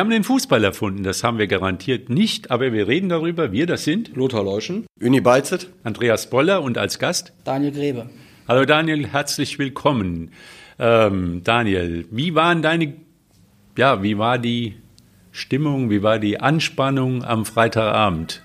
Wir haben den Fußball erfunden, das haben wir garantiert nicht, aber wir reden darüber. Wir, das sind Lothar Leuschen, Uni Beizet, Andreas Boller und als Gast Daniel Grebe. Hallo Daniel, herzlich willkommen. Ähm, Daniel, wie waren deine, ja, wie war die Stimmung, wie war die Anspannung am Freitagabend?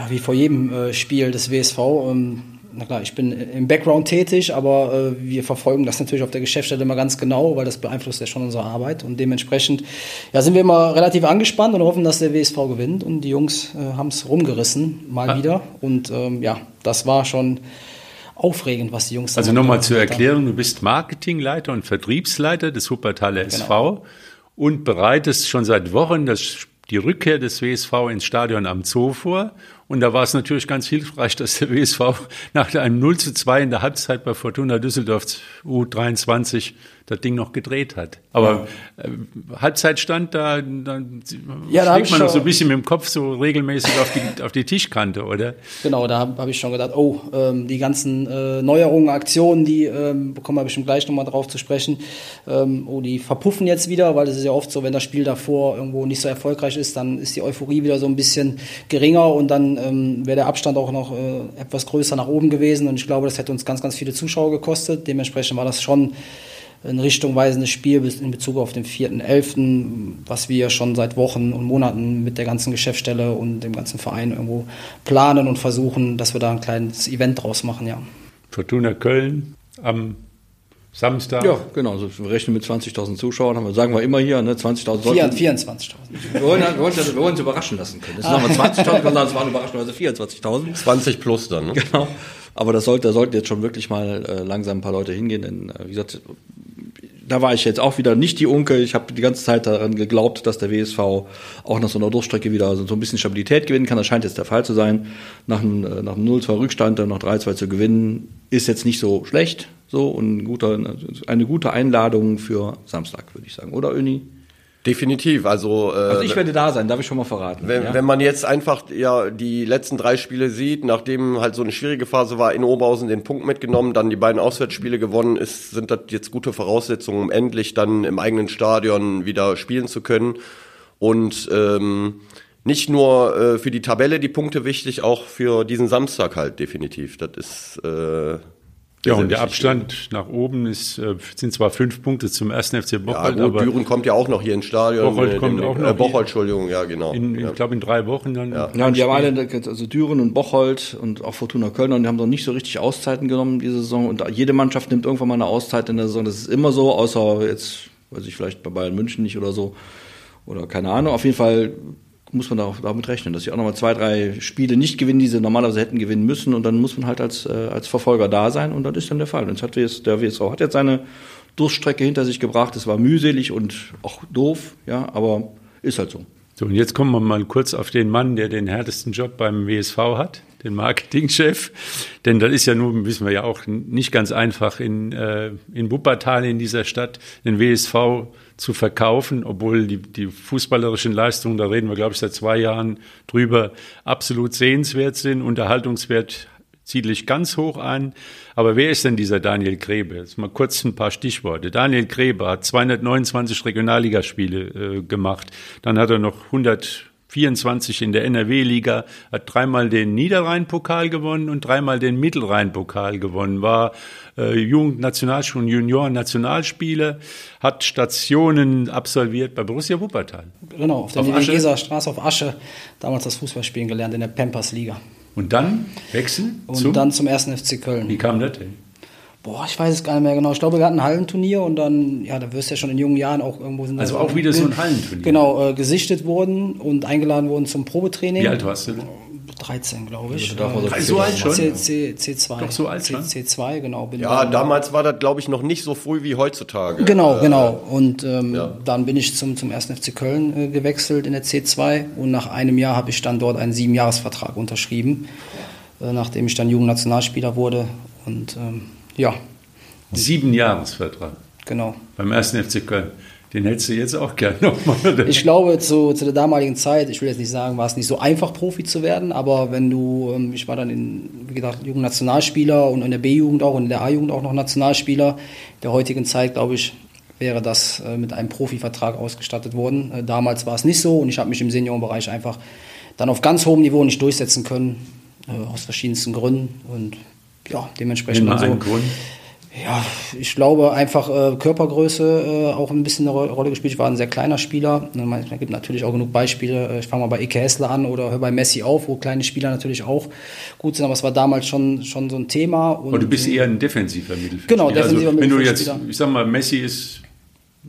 Ja, wie vor jedem äh, Spiel des WSV. Ähm, na klar, ich bin im Background tätig, aber äh, wir verfolgen das natürlich auf der Geschäftsstelle immer ganz genau, weil das beeinflusst ja schon unsere Arbeit. Und dementsprechend ja, sind wir immer relativ angespannt und hoffen, dass der WSV gewinnt. Und die Jungs äh, haben es rumgerissen, mal ah. wieder. Und ähm, ja, das war schon aufregend, was die Jungs Also nochmal zur Erklärung, du bist Marketingleiter und Vertriebsleiter des Wuppertaler SV genau. und bereitest schon seit Wochen das, die Rückkehr des WSV ins Stadion am Zoo vor und da war es natürlich ganz hilfreich, dass der WSV nach einem 0 zu 2 in der Halbzeit bei Fortuna Düsseldorf U23 das Ding noch gedreht hat. Aber ja. äh, Halbzeitstand, da, da ja, da schlägt man noch so ein bisschen mit dem Kopf so regelmäßig auf die, auf die Tischkante, oder? Genau, da habe hab ich schon gedacht, oh, ähm, die ganzen äh, Neuerungen, Aktionen, die ähm, bekommen wir bestimmt gleich nochmal drauf zu sprechen, ähm, oh, die verpuffen jetzt wieder, weil es ist ja oft so, wenn das Spiel davor irgendwo nicht so erfolgreich ist, dann ist die Euphorie wieder so ein bisschen geringer und dann ähm, wäre der Abstand auch noch äh, etwas größer nach oben gewesen und ich glaube, das hätte uns ganz, ganz viele Zuschauer gekostet. Dementsprechend war das schon ein richtungweisendes Spiel in Bezug auf den 4.11., was wir schon seit Wochen und Monaten mit der ganzen Geschäftsstelle und dem ganzen Verein irgendwo planen und versuchen, dass wir da ein kleines Event draus machen, ja. Fortuna Köln am Samstag? Ja, genau. Also wir rechnen mit 20.000 Zuschauern, haben wir, sagen wir immer hier, ne, 20.000 24.000. Wir wollen, wir, wollen, wir wollen uns überraschen lassen können. Das sind nochmal 20.000, kann sagen, es waren überraschenderweise 24.000. 20 plus dann, ne? Genau. Aber das sollte, da sollten jetzt schon wirklich mal äh, langsam ein paar Leute hingehen, denn äh, wie gesagt, da war ich jetzt auch wieder nicht die Unke. Ich habe die ganze Zeit daran geglaubt, dass der WSV auch nach so einer Durchstrecke wieder so ein bisschen Stabilität gewinnen kann. Das scheint jetzt der Fall zu sein. Nach einem, äh, nach einem 0-2 Rückstand dann noch 3-2 zu gewinnen, ist jetzt nicht so schlecht. So und ein guter, eine gute Einladung für Samstag, würde ich sagen. Oder Öni? Definitiv. Also, äh, also ich werde da sein, darf ich schon mal verraten. Wenn, ja? wenn man jetzt einfach ja die letzten drei Spiele sieht, nachdem halt so eine schwierige Phase war, in Oberhausen den Punkt mitgenommen, dann die beiden Auswärtsspiele gewonnen, ist, sind das jetzt gute Voraussetzungen, um endlich dann im eigenen Stadion wieder spielen zu können. Und ähm, nicht nur äh, für die Tabelle die Punkte wichtig, auch für diesen Samstag halt definitiv. Das ist äh, ja, und der Abstand nach oben ist, äh, sind zwar fünf Punkte zum ersten FC Bocholt, ja, gut, aber Düren kommt ja auch noch hier ins Stadion. Bocholt kommt den, auch noch. Äh, Bocholt, Entschuldigung, ja genau. In, ja. Ich glaube in drei Wochen dann. Ja, ja und die haben alle, also Düren und Bocholt und auch Fortuna Köln, und die haben noch nicht so richtig Auszeiten genommen diese Saison. Und jede Mannschaft nimmt irgendwann mal eine Auszeit in der Saison. Das ist immer so, außer jetzt, weiß ich vielleicht bei Bayern München nicht oder so. Oder keine Ahnung. Auf jeden Fall muss man auch damit rechnen, dass sie auch nochmal zwei, drei Spiele nicht gewinnen, die sie normalerweise hätten gewinnen müssen. Und dann muss man halt als, äh, als Verfolger da sein. Und das ist dann der Fall. Und hat WS, der WSV hat jetzt seine Durststrecke hinter sich gebracht. Es war mühselig und auch doof, ja, aber ist halt so. So, und jetzt kommen wir mal kurz auf den Mann, der den härtesten Job beim WSV hat, den Marketingchef. Denn das ist ja nun, wissen wir ja auch, nicht ganz einfach in, äh, in Wuppertal, in dieser Stadt, den WSV zu verkaufen, obwohl die, die fußballerischen Leistungen, da reden wir, glaube ich, seit zwei Jahren drüber, absolut sehenswert sind. Unterhaltungswert ziemlich ganz hoch ein. Aber wer ist denn dieser Daniel Grebe? Jetzt mal kurz ein paar Stichworte. Daniel Grebe hat 229 Regionalligaspiele äh, gemacht. Dann hat er noch 100 24 in der NRW-Liga, hat dreimal den Niederrhein-Pokal gewonnen und dreimal den Mittelrhein-Pokal gewonnen, war äh, Jugendnationalspieler und Junioren-Nationalspieler, hat Stationen absolviert bei Borussia Wuppertal. Genau, auf der Niedergeser Straße auf Asche, damals das Fußballspielen gelernt in der Pampers-Liga. Und dann wechseln? Und zum? dann zum ersten FC Köln. Wie kam das denn? Boah, ich weiß es gar nicht mehr genau. Ich glaube, wir hatten ein Hallenturnier und dann, ja, da wirst du ja schon in jungen Jahren auch irgendwo sind. Also auch wieder so ein Hallenturnier. Genau, äh, gesichtet wurden und eingeladen wurden zum Probetraining. Wie alt warst du? 13, glaube ich. Also, äh, so alt schon? C, C, C2. Doch so alt schon? C, C2, genau. ja, damals war das, glaube ich, noch nicht so früh wie heutzutage. Genau, äh, genau. Und ähm, ja. dann bin ich zum, zum 1. FC Köln äh, gewechselt in der C2 und nach einem Jahr habe ich dann dort einen Siebenjahresvertrag unterschrieben, äh, nachdem ich dann Jugendnationalspieler wurde und ähm, ja. Sieben Jahresvertrag. Genau. Beim ersten FC Köln. Den hättest du jetzt auch gern nochmal. Ich glaube, zu, zu, der damaligen Zeit, ich will jetzt nicht sagen, war es nicht so einfach, Profi zu werden, aber wenn du, ähm, ich war dann in, wie gesagt, Jugendnationalspieler und in der B-Jugend auch und in der A-Jugend auch noch Nationalspieler. Der heutigen Zeit, glaube ich, wäre das äh, mit einem Profivertrag ausgestattet worden. Äh, damals war es nicht so und ich habe mich im Seniorenbereich einfach dann auf ganz hohem Niveau nicht durchsetzen können, äh, aus verschiedensten Gründen. Und ja, dementsprechend. Immer so, einen Grund. Ja, ich glaube einfach äh, Körpergröße äh, auch ein bisschen eine Rolle gespielt. Ich war ein sehr kleiner Spieler. Es gibt natürlich auch genug Beispiele. Äh, ich fange mal bei Ike Hessler an oder höre bei Messi auf, wo kleine Spieler natürlich auch gut sind. Aber es war damals schon, schon so ein Thema. Und Aber du bist eher ein defensiver Mittelfeldspieler. Genau, defensiver also, Wenn du jetzt, ich sag mal, Messi ist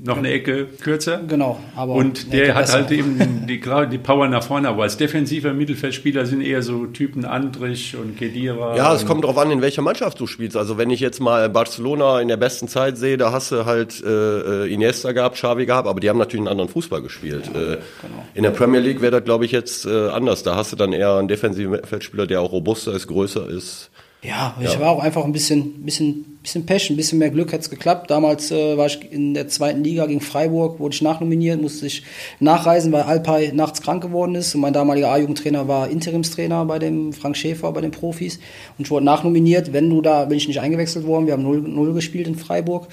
noch eine Ecke kürzer. Genau, aber und der hat besser. halt eben die, die Power nach vorne. Aber als defensiver Mittelfeldspieler sind eher so Typen Andrich und Kedira. Ja, es kommt darauf an, in welcher Mannschaft du spielst. Also wenn ich jetzt mal Barcelona in der besten Zeit sehe, da hast du halt äh, Iniesta gehabt, Xavi gehabt, aber die haben natürlich einen anderen Fußball gespielt. Ja, äh, genau. In der Premier League wäre das, glaube ich, jetzt äh, anders. Da hast du dann eher einen defensiven Mittelfeldspieler, der auch robuster ist, größer ist. Ja, ich ja. war auch einfach ein bisschen, bisschen, bisschen Pech, ein bisschen mehr Glück hat es geklappt. Damals äh, war ich in der zweiten Liga gegen Freiburg, wurde ich nachnominiert, musste ich nachreisen, weil Alpay nachts krank geworden ist. Und mein damaliger A-Jugendtrainer war Interimstrainer bei dem Frank Schäfer, bei den Profis. Und ich wurde nachnominiert. Wenn du da, bin ich nicht eingewechselt worden, wir haben 0 gespielt in Freiburg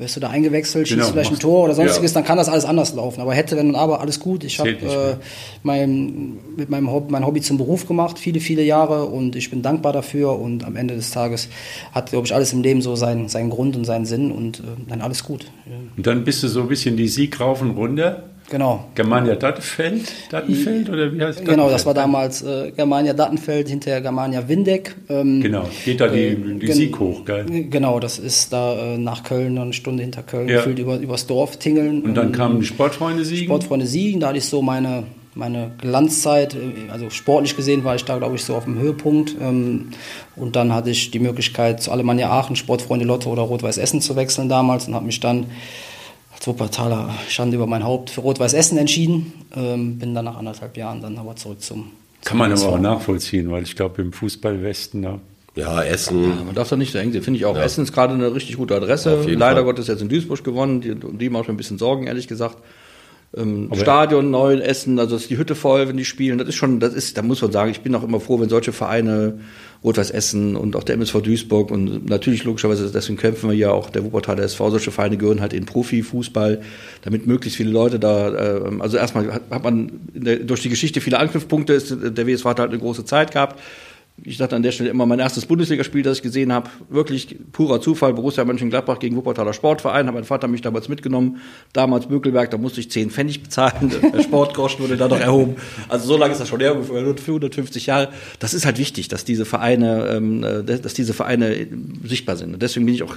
wirst du da eingewechselt, schießt genau, vielleicht ein Tor oder sonstiges, ja. dann kann das alles anders laufen. Aber hätte, wenn und aber, alles gut. Ich habe äh, mein, mit meinem Hobby, mein Hobby zum Beruf gemacht, viele, viele Jahre und ich bin dankbar dafür und am Ende des Tages hat, glaube ich, alles im Leben so seinen, seinen Grund und seinen Sinn und äh, dann alles gut. Und dann bist du so ein bisschen die Sieg rauf und runter Genau. Germania Dattenfeld, Dattenfeld oder wie heißt das? Genau, das war damals äh, Germania Dattenfeld, hinterher Germania Windeck. Ähm, genau, geht da die, äh, die Sieg hoch, geil. Genau, das ist da äh, nach Köln, eine Stunde hinter Köln, ja. gefühlt über, übers Dorf tingeln. Und dann ähm, kamen die Sportfreunde Siegen? Sportfreunde Siegen, da hatte ich so meine, meine Glanzzeit, äh, also sportlich gesehen war ich da, glaube ich, so auf dem Höhepunkt. Ähm, und dann hatte ich die Möglichkeit, zu Alemannia Aachen, Sportfreunde Lotte oder Rot-Weiß Essen zu wechseln damals und habe mich dann Wuppertaler Schande über mein Haupt für Rot-Weiß Essen entschieden. Ähm, bin dann nach anderthalb Jahren dann aber zurück zum. Kann man aber auch nachvollziehen, weil ich glaube, im Fußballwesten da. Ja, Essen. Ja, man darf da nicht so eng sehen, finde ich auch. Ja. Essen ist gerade eine richtig gute Adresse. Leider Fall. Gottes jetzt in Duisburg gewonnen. Die, die macht mir ein bisschen Sorgen, ehrlich gesagt. Ähm, Stadion neu, Essen, also ist die Hütte voll, wenn die spielen. Das ist schon, das ist, da muss man sagen, ich bin auch immer froh, wenn solche Vereine Rot-Weiß Essen und auch der MSV Duisburg. Und natürlich logischerweise, deswegen kämpfen wir ja auch, der Wuppertaler SV, solche Vereine gehören halt in Profifußball, damit möglichst viele Leute da, äh, also erstmal hat, hat man der, durch die Geschichte viele Anknüpfpunkte, ist, der WSV hat halt eine große Zeit gehabt, ich dachte an der Stelle immer mein erstes Bundesligaspiel, das ich gesehen habe, wirklich purer Zufall, Borussia Mönchengladbach gegen Wuppertaler Sportverein, hat mein Vater mich damals mitgenommen, damals Bökelberg, da musste ich 10 Pfennig bezahlen, der Sportgroschen wurde da noch erhoben. Also so lange ist das schon her, ungefähr 150 Jahre. Das ist halt wichtig, dass diese Vereine, ähm, äh, dass diese Vereine sichtbar sind. Und deswegen bin ich auch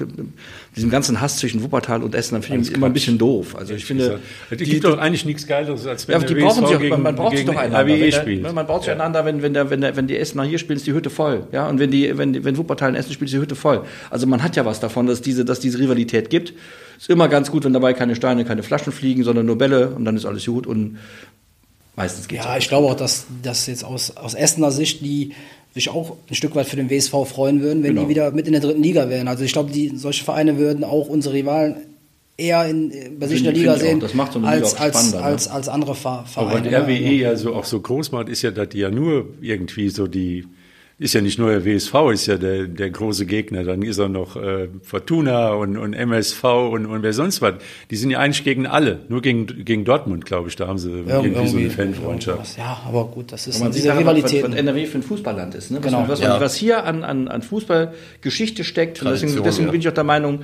diesem ganzen Hass zwischen Wuppertal und Essen, finde ich immer ein bisschen doof. Also ich finde, es gibt doch eigentlich nichts Geileres, als wenn ja, die brauchen sich auch, man, man braucht sich doch einander. Wenn man braucht sich einander, wenn, wenn, der, wenn, der, wenn die Essener hier spielen, ist die die Hütte voll. Ja, und wenn die, wenn, wenn Wuppertal in Essen spielt, ist die Hütte voll. Also man hat ja was davon, dass diese, dass diese Rivalität gibt. Ist immer ganz gut, wenn dabei keine Steine, keine Flaschen fliegen, sondern nur Bälle und dann ist alles gut und meistens geht's. Ja, ich glaube auch, dass, dass jetzt aus, aus Essener Sicht die sich auch ein Stück weit für den WSV freuen würden, wenn genau. die wieder mit in der dritten Liga wären. Also ich glaube, die, solche Vereine würden auch unsere Rivalen eher in, bei sich in der Liga sehen, das macht so eine als, Liga als, als, als andere Vereine. Aber was RWE ja so auch so groß macht, ist ja, dass die ja nur irgendwie so die ist ja nicht nur der WSV, ist ja der, der große Gegner. Dann ist er noch äh, Fortuna und, und MSV und, und wer sonst was. Die sind ja eigentlich gegen alle. Nur gegen, gegen Dortmund, glaube ich, da haben sie ja, irgendwie, irgendwie so eine Fanfreundschaft. Ja, aber gut, das ist man diese sieht Rivalität. Was, was NRW für ein Fußballland ist. Ne? Was, genau. was, ja. was hier an, an, an Fußballgeschichte steckt. deswegen, deswegen ja. bin ich auch der Meinung,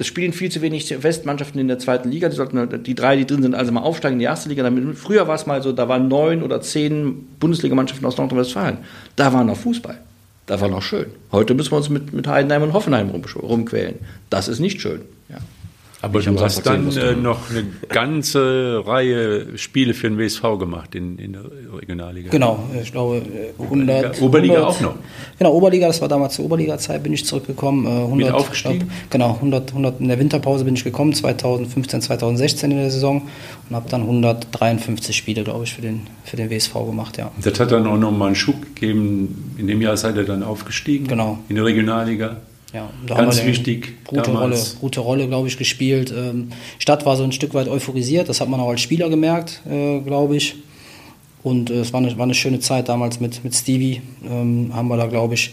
es spielen viel zu wenig Westmannschaften in der zweiten Liga. Die sollten die drei, die drin sind, also mal aufsteigen in die erste Liga. Damit, früher war es mal so, da waren neun oder zehn Bundesligamannschaften aus Nordrhein-Westfalen. Da war noch Fußball. Da war noch schön. Heute müssen wir uns mit, mit Heidenheim und Hoffenheim rum, rumquälen. Das ist nicht schön. Ja. Aber du hast dann äh, noch eine ganze Reihe Spiele für den WSV gemacht in, in der Regionalliga. Genau, ich glaube 100. Oberliga 100, auch noch. Genau, Oberliga, das war damals zur Oberliga-Zeit, bin ich zurückgekommen. 100, Mit aufgestiegen? Glaub, genau, 100, 100 in der Winterpause bin ich gekommen, 2015, 2016 in der Saison und habe dann 153 Spiele, glaube ich, für den, für den WSV gemacht, ja. Das hat dann auch nochmal einen Schub gegeben. In dem Jahr seid ihr dann aufgestiegen. Genau. In der Regionalliga. Ja, da Ganz wichtig. Gute Rolle, gute Rolle, glaube ich, gespielt. Ähm, Stadt war so ein Stück weit euphorisiert, das hat man auch als Spieler gemerkt, äh, glaube ich. Und äh, es war eine, war eine schöne Zeit damals mit, mit Stevie. Ähm, haben wir da, glaube ich,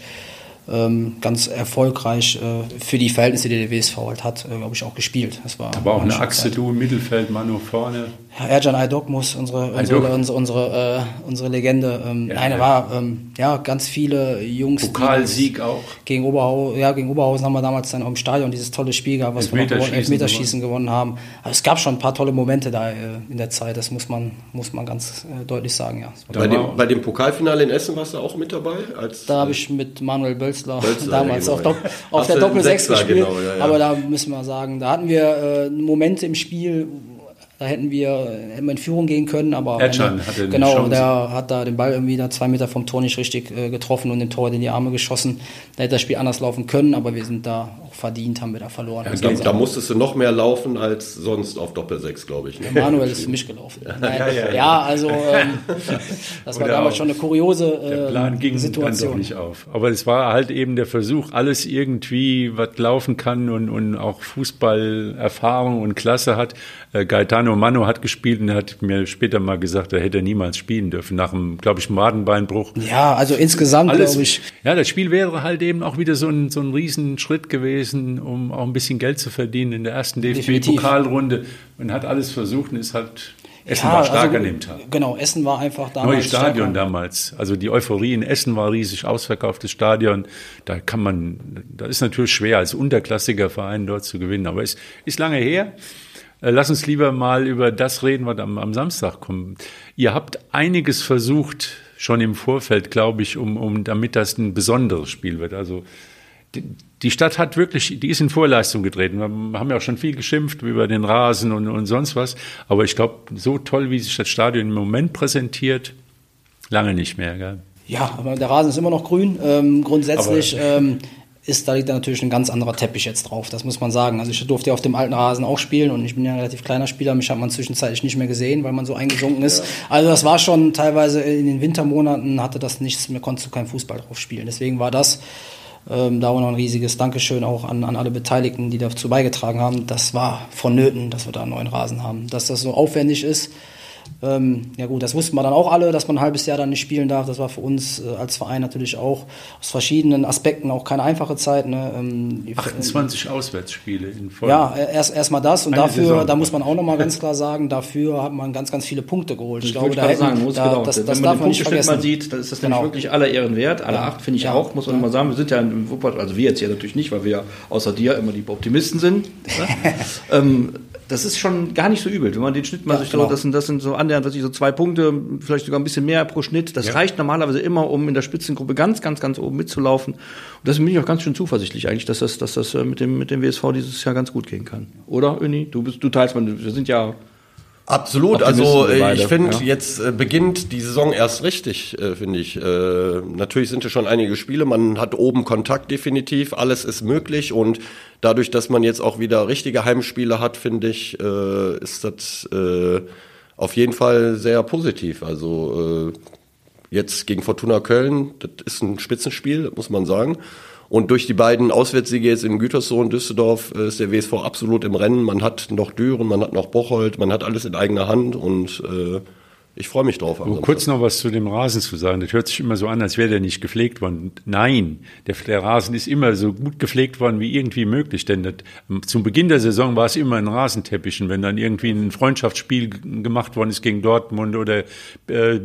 ähm, ganz erfolgreich äh, für die Verhältnisse, die der WSV halt hat, glaube ich, auch gespielt. Das war aber auch eine Achse, du im Mittelfeld, Manu vorne. Ja, Erjan Aydokmus, unsere, unsere, unsere, unsere, äh, unsere Legende. Ähm, ja, eine ja. war, ähm, ja, ganz viele Jungs. Pokalsieg auch. Gegen Oberhausen, ja, gegen Oberhausen haben wir damals dann auch im Stadion dieses tolle Spiel gehabt, was wir noch gewonnen, Elfmeterschießen gewonnen haben. Also es gab schon ein paar tolle Momente da äh, in der Zeit, das muss man, muss man ganz äh, deutlich sagen, ja. Bei dem, bei dem Pokalfinale in Essen warst du auch mit dabei? Als, da habe ich mit Manuel Bölzler, Bölzler damals genau, auf, Dopp auf der Doppel-6 gespielt. Genau, aber da müssen wir sagen, da hatten wir äh, Momente im Spiel, da hätten wir, hätten wir in Führung gehen können, aber Ercan hatte genau, Chance. der hat da den Ball irgendwie da zwei Meter vom Tor nicht richtig äh, getroffen und den Tor in die Arme geschossen. Da hätte das Spiel anders laufen können, aber wir sind da auch verdient, haben wir da verloren. Ja, da, da musstest du noch mehr laufen als sonst auf Doppel 6, glaube ich. Ne? Manuel ist für mich gelaufen. Ja, ja, ja, also ähm, das war damals schon eine kuriose äh, der Plan ging Situation. Dann doch nicht auf. Aber es war halt eben der Versuch, alles irgendwie, was laufen kann und, und auch Fußballerfahrung und Klasse hat, äh, Gaetano Mano hat gespielt und er hat mir später mal gesagt, er hätte niemals spielen dürfen, nach einem, glaube ich, Madenbeinbruch. Ja, also insgesamt, glaube ich. Ja, das Spiel wäre halt eben auch wieder so ein, so ein Riesenschritt gewesen, um auch ein bisschen Geld zu verdienen in der ersten DFB-Pokalrunde. Und hat alles versucht und ist halt Essen ja, war stark also, an dem Tag. Genau, Essen war einfach damals. Neues Stadion stärker. damals. Also die Euphorie in Essen war riesig, ausverkauftes Stadion. Da kann man, da ist natürlich schwer, als unterklassiger Verein dort zu gewinnen. Aber es ist lange her. Äh, lass uns lieber mal über das reden, was am, am Samstag kommt. Ihr habt einiges versucht, schon im Vorfeld, glaube ich, um, um damit das ein besonderes Spiel wird. Also die, die Stadt hat wirklich, die ist in Vorleistung getreten. Wir haben ja auch schon viel geschimpft über den Rasen und, und sonst was. Aber ich glaube, so toll, wie sich das Stadion im Moment präsentiert, lange nicht mehr. Gell? Ja, aber der Rasen ist immer noch grün. Ähm, grundsätzlich ähm, ist, da liegt da natürlich ein ganz anderer Teppich jetzt drauf, das muss man sagen. Also ich durfte ja auf dem alten Rasen auch spielen und ich bin ja ein relativ kleiner Spieler, mich hat man zwischenzeitlich nicht mehr gesehen, weil man so eingesunken ist. Ja. Also das war schon teilweise in den Wintermonaten hatte das nichts mehr, konntest du keinen Fußball drauf spielen. Deswegen war das ähm, da auch noch ein riesiges Dankeschön auch an, an alle Beteiligten, die dazu beigetragen haben. Das war vonnöten, dass wir da einen neuen Rasen haben. Dass das so aufwendig ist, ähm, ja gut, das wussten wir dann auch alle, dass man ein halbes Jahr dann nicht spielen darf. Das war für uns äh, als Verein natürlich auch aus verschiedenen Aspekten auch keine einfache Zeit. Ne? Ähm, 28 äh, Auswärtsspiele in Folge. Ja, erst erstmal das und Eine dafür, Saison. da muss man auch nochmal ganz klar sagen, dafür hat man ganz, ganz viele Punkte geholt. Ich, ich glaube, da hätten, sagen, muss da, genau. das, das Wenn man darf man nicht vergessen. Mal sieht, dann ist das genau. nämlich wirklich aller Ehren wert. Alle ja. acht finde ich ja. auch, muss man ja. mal sagen. Wir sind ja in Wuppertal, also wir jetzt hier natürlich nicht, weil wir ja außer dir immer die Optimisten sind. Ne? ähm, das ist schon gar nicht so übel. Wenn man den Schnitt mal ja, sich genau. so, das sind, das sind so annähernd, was ich so zwei Punkte, vielleicht sogar ein bisschen mehr pro Schnitt. Das ja. reicht normalerweise immer, um in der Spitzengruppe ganz, ganz, ganz oben mitzulaufen. Und deswegen bin ich auch ganz schön zuversichtlich eigentlich, dass das, dass das äh, mit dem, mit dem WSV dieses Jahr ganz gut gehen kann. Oder, Öni? Du bist, du teilst, man, wir sind ja Absolut, also äh, ich finde, ja. jetzt äh, beginnt die Saison erst richtig, äh, finde ich. Natürlich sind es schon einige Spiele, man hat oben Kontakt definitiv, alles ist möglich und dadurch, dass man jetzt auch wieder richtige Heimspiele hat, finde ich, ist das auf jeden Fall sehr positiv. Also jetzt gegen Fortuna Köln, das ist ein Spitzenspiel, muss man sagen. Und durch die beiden Auswärtssiege jetzt in Gütersloh Düsseldorf äh, ist der WSV absolut im Rennen. Man hat noch Düren, man hat noch Bocholt, man hat alles in eigener Hand und äh, ich freue mich drauf. Um kurz noch was zu dem Rasen zu sagen. Das hört sich immer so an, als wäre der nicht gepflegt worden. Nein, der, der Rasen ist immer so gut gepflegt worden wie irgendwie möglich. Denn das, zum Beginn der Saison war es immer ein Rasenteppich. Und wenn dann irgendwie ein Freundschaftsspiel gemacht worden ist gegen Dortmund oder äh,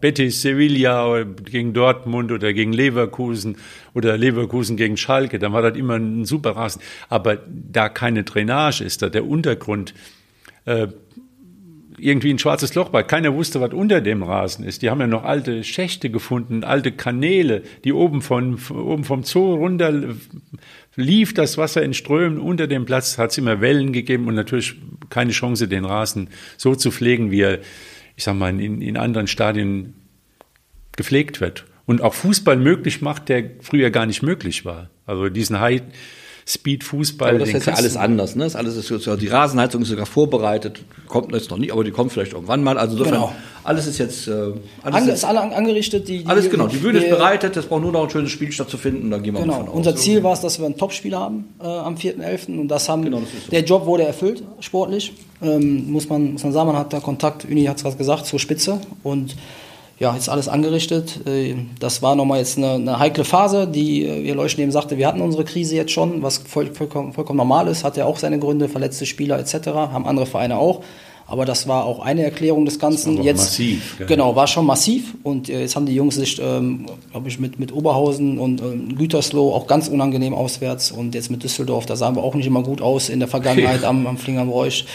Betis Sevilla oder gegen Dortmund oder gegen Leverkusen oder Leverkusen gegen Schalke, dann war das immer ein super Rasen. Aber da keine Drainage ist, da der Untergrund äh, irgendwie ein schwarzes Loch war. Keiner wusste, was unter dem Rasen ist. Die haben ja noch alte Schächte gefunden, alte Kanäle, die oben, von, oben vom Zoo runter lief das Wasser in Strömen. Unter dem Platz hat es immer Wellen gegeben und natürlich keine Chance, den Rasen so zu pflegen, wie er, ich sag mal, in, in anderen Stadien gepflegt wird. Und auch Fußball möglich macht, der früher gar nicht möglich war. Also diesen High, Speed-Fußball. Das ist ja alles anders. Ne? Das alles ist, die Rasenheizung ist sogar vorbereitet, kommt jetzt noch nicht, aber die kommt vielleicht irgendwann mal. Also insofern, genau. alles ist jetzt äh, alles Ange, ist alle angerichtet. Die, die, alles genau. Die Bühne ist bereitet. Es braucht nur noch ein schönes Spiel stattzufinden. Dann gehen wir genau. davon aus. Unser Ziel war es, dass wir ein Topspiel haben äh, am 4.11. und das haben. Genau, das so. Der Job wurde erfüllt sportlich. Ähm, muss man muss man sagen, man hat da Kontakt. Uni hat es gerade gesagt zur Spitze und ja, jetzt alles angerichtet. Äh, das war nochmal jetzt eine, eine heikle Phase, die, äh, wie Leuchten eben sagte, wir hatten unsere Krise jetzt schon, was voll, vollkommen, vollkommen normal ist, hat ja auch seine Gründe, verletzte Spieler etc., haben andere Vereine auch. Aber das war auch eine Erklärung des Ganzen. Das jetzt, massiv. Gell? Genau, war schon massiv. Und äh, jetzt haben die Jungs sich, ähm, glaube ich, mit, mit Oberhausen und ähm, Gütersloh auch ganz unangenehm auswärts. Und jetzt mit Düsseldorf, da sahen wir auch nicht immer gut aus in der Vergangenheit am, am Flinger am Reusch.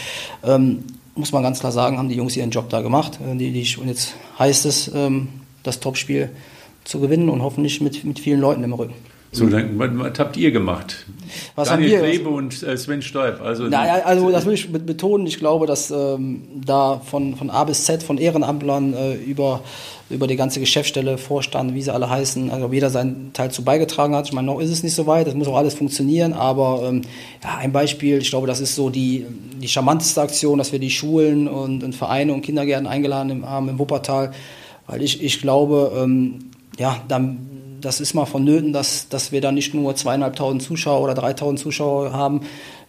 Ähm, muss man ganz klar sagen, haben die Jungs ihren Job da gemacht. Äh, die, die, und jetzt heißt es, ähm, das Topspiel zu gewinnen und hoffentlich mit, mit vielen Leuten im Rücken. So, dann, was, habt ihr gemacht? Was Daniel haben wir? Klebe und äh, Sven Steub. Also, Naja, also das will ich bet- betonen. Ich glaube, dass ähm, da von, von A bis Z, von Ehrenamtlern äh, über, über die ganze Geschäftsstelle, Vorstand, wie sie alle heißen, also jeder seinen Teil zu beigetragen hat. Ich meine, noch ist es nicht so weit, das muss auch alles funktionieren, aber ähm, ja, ein Beispiel, ich glaube, das ist so die, die charmanteste Aktion, dass wir die Schulen und, und Vereine und Kindergärten eingeladen haben im Wuppertal, weil ich, ich glaube, ähm, ja, dann das ist mal vonnöten, dass, dass wir da nicht nur zweieinhalbtausend Zuschauer oder dreitausend Zuschauer haben.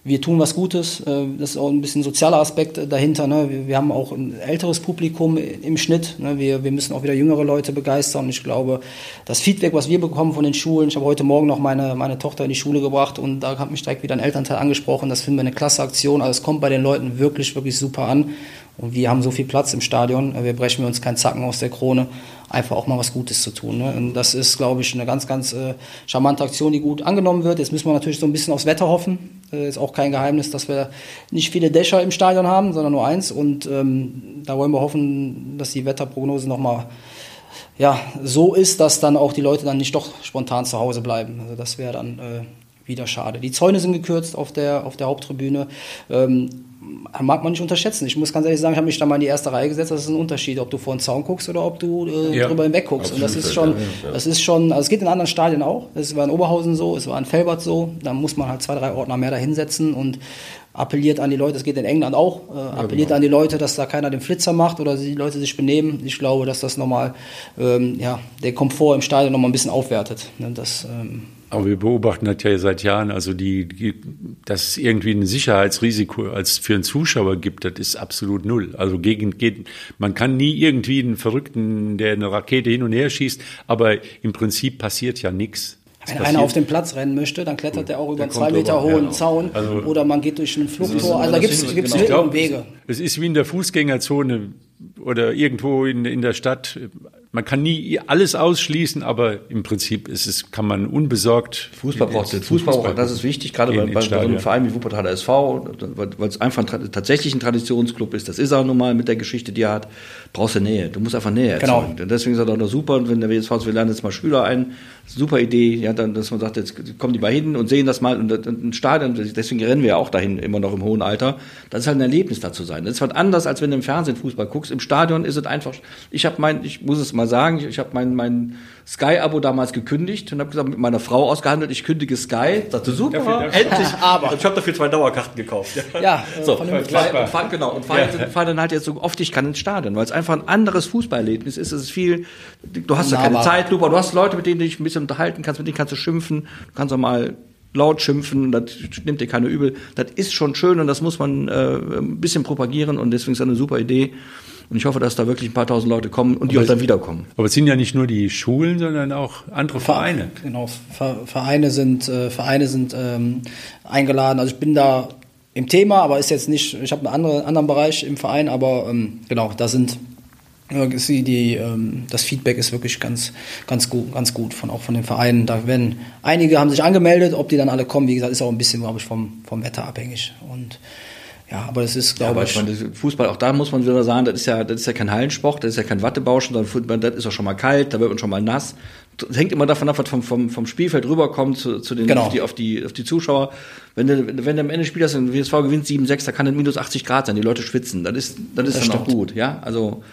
Wir tun was Gutes. äh, Das ist auch ein bisschen sozialer Aspekt dahinter. ne? Wir, wir haben auch ein älteres Publikum im Schnitt. ne? Wir, wir müssen auch wieder jüngere Leute begeistern. Und ich glaube, das Feedback, was wir bekommen von den Schulen, ich habe heute Morgen noch meine, meine Tochter in die Schule gebracht und da hat mich direkt wieder ein Elternteil angesprochen. Das finden wir eine klasse Aktion. Also es kommt bei den Leuten wirklich, wirklich super an. Und wir haben so viel Platz im Stadion, wir brechen uns keinen Zacken aus der Krone, einfach auch mal was Gutes zu tun. Ne? Und das ist, glaube ich, eine ganz, ganz äh, charmante Aktion, die gut angenommen wird. Jetzt müssen wir natürlich so ein bisschen aufs Wetter hoffen. Äh, ist auch kein Geheimnis, dass wir nicht viele Dächer im Stadion haben, sondern nur eins. Und ähm, da wollen wir hoffen, dass die Wetterprognose nochmal ja, so ist, dass dann auch die Leute dann nicht doch spontan zu Hause bleiben. Also das wäre dann äh, wieder schade. Die Zäune sind gekürzt auf der, auf der Haupttribüne. Ähm, mag man nicht unterschätzen. Ich muss ganz ehrlich sagen, ich habe mich da mal in die erste Reihe gesetzt. Das ist ein Unterschied, ob du vor den Zaun guckst oder ob du äh, Ja. drüber hinweg guckst. Und das ist schon, das ist schon, also es geht in anderen Stadien auch. Es war in Oberhausen so, es war in Felbert so. Da muss man halt zwei, drei Ordner mehr da hinsetzen und appelliert an die Leute, es geht in England auch, äh, appelliert an die Leute, dass da keiner den Flitzer macht oder die Leute sich benehmen. Ich glaube, dass das nochmal ähm, ja, der Komfort im Stadion nochmal ein bisschen aufwertet. Ne, Das, ähm, Aber wir beobachten das ja seit Jahren, also die, die, dass es irgendwie ein Sicherheitsrisiko als für einen Zuschauer gibt, das ist absolut null. Also gegen, geht, man kann nie irgendwie einen Verrückten, der eine Rakete hin und her schießt, aber im Prinzip passiert ja nichts. Wenn einer auf den Platz rennen möchte, dann klettert er auch über einen zwei Meter hohen ja. Zaun Also- oder man geht durch ein Flugtor. Also da gibt es genau. Mittel und Wege. Es ist wie in der Fußgängerzone oder irgendwo in, in der Stadt. Man kann nie alles ausschließen, aber im Prinzip ist es, kann man unbesorgt. Fußball braucht den Fußball, braucht, das ist wichtig, gerade bei, bei, so einem. Verein wie Wuppertaler SV, weil es einfach ein, tatsächlich ein Traditionsclub ist. Das ist er nun mal mit der Geschichte, die er hat. Brauchst du Nähe. Du musst einfach Nähe Genau. erzeugen. Und Deswegen ist er doch noch super. Und wenn der WSV wir lernen jetzt mal Schüler ein, super Idee, ja, dann, dass man sagt, jetzt kommen die mal hin und sehen das mal. Und das- und ein Stadion, deswegen rennen wir ja auch dahin, immer noch im hohen Alter. Das ist halt ein Erlebnis da zu sein. Das ist halt anders, als wenn du im Fernsehen Fußball guckst. Im Stadion ist es einfach, ich habe mein, ich muss es mal sagen, ich, ich habe mein, mein Sky-Abo damals gekündigt und habe gesagt, mit meiner Frau ausgehandelt, ich kündige Sky. Sagte, super, Dafür- endlich. Aber. ich habe dafür zwei Dauerkarten gekauft. Ja, äh, So, vernünftig. fahr, und fahr, genau, und fahr, jetzt, fahr dann halt jetzt so oft ich kann ins Stadion, weil es einfach ein anderes Fußballerlebnis ist. Es ist viel, du hast ja keine. Zeitlupe, aber du hast Leute, mit denen du dich ein bisschen unterhalten kannst, mit denen kannst du schimpfen, du kannst auch mal laut schimpfen, das nimmt dir keine übel. Das ist schon schön und das muss man äh, ein bisschen propagieren und deswegen ist das eine super Idee. Und ich hoffe, dass da wirklich ein paar tausend Leute kommen und die auch dann wiederkommen. Aber es sind ja nicht nur die Schulen, sondern auch andere Vereine. Genau, Ver- Vereine sind, äh, Vereine sind ähm, eingeladen. Also ich bin da im Thema, aber ist jetzt nicht, ich habe einen andere, anderen Bereich im Verein, aber ähm, genau, da sind die, die, ähm, das Feedback ist wirklich ganz, ganz gut, ganz gut von auch von den Vereinen. Da werden einige haben sich angemeldet, ob die dann alle kommen, wie gesagt, ist auch ein bisschen, glaube ich, vom, vom Wetter abhängig. Und ja, aber das ist, Ja, glaube aber ich, meine, Fußball, auch da muss man wieder sagen, das ist ja, das ist ja kein Hallensport, das ist ja kein Wattebauschen, sondern das ist auch schon mal kalt, da wird man schon mal nass. Das hängt immer davon ab, was vom, vom, vom Spielfeld rüberkommt zu, zu den, Genau. auf, die, auf, die, auf die Zuschauer. Wenn du, wenn du am Ende spielst und WSV gewinnt 7-6, da kann es minus 80 Grad sein, die Leute schwitzen. Das ist, das ist Das dann auch gut, ja. Also,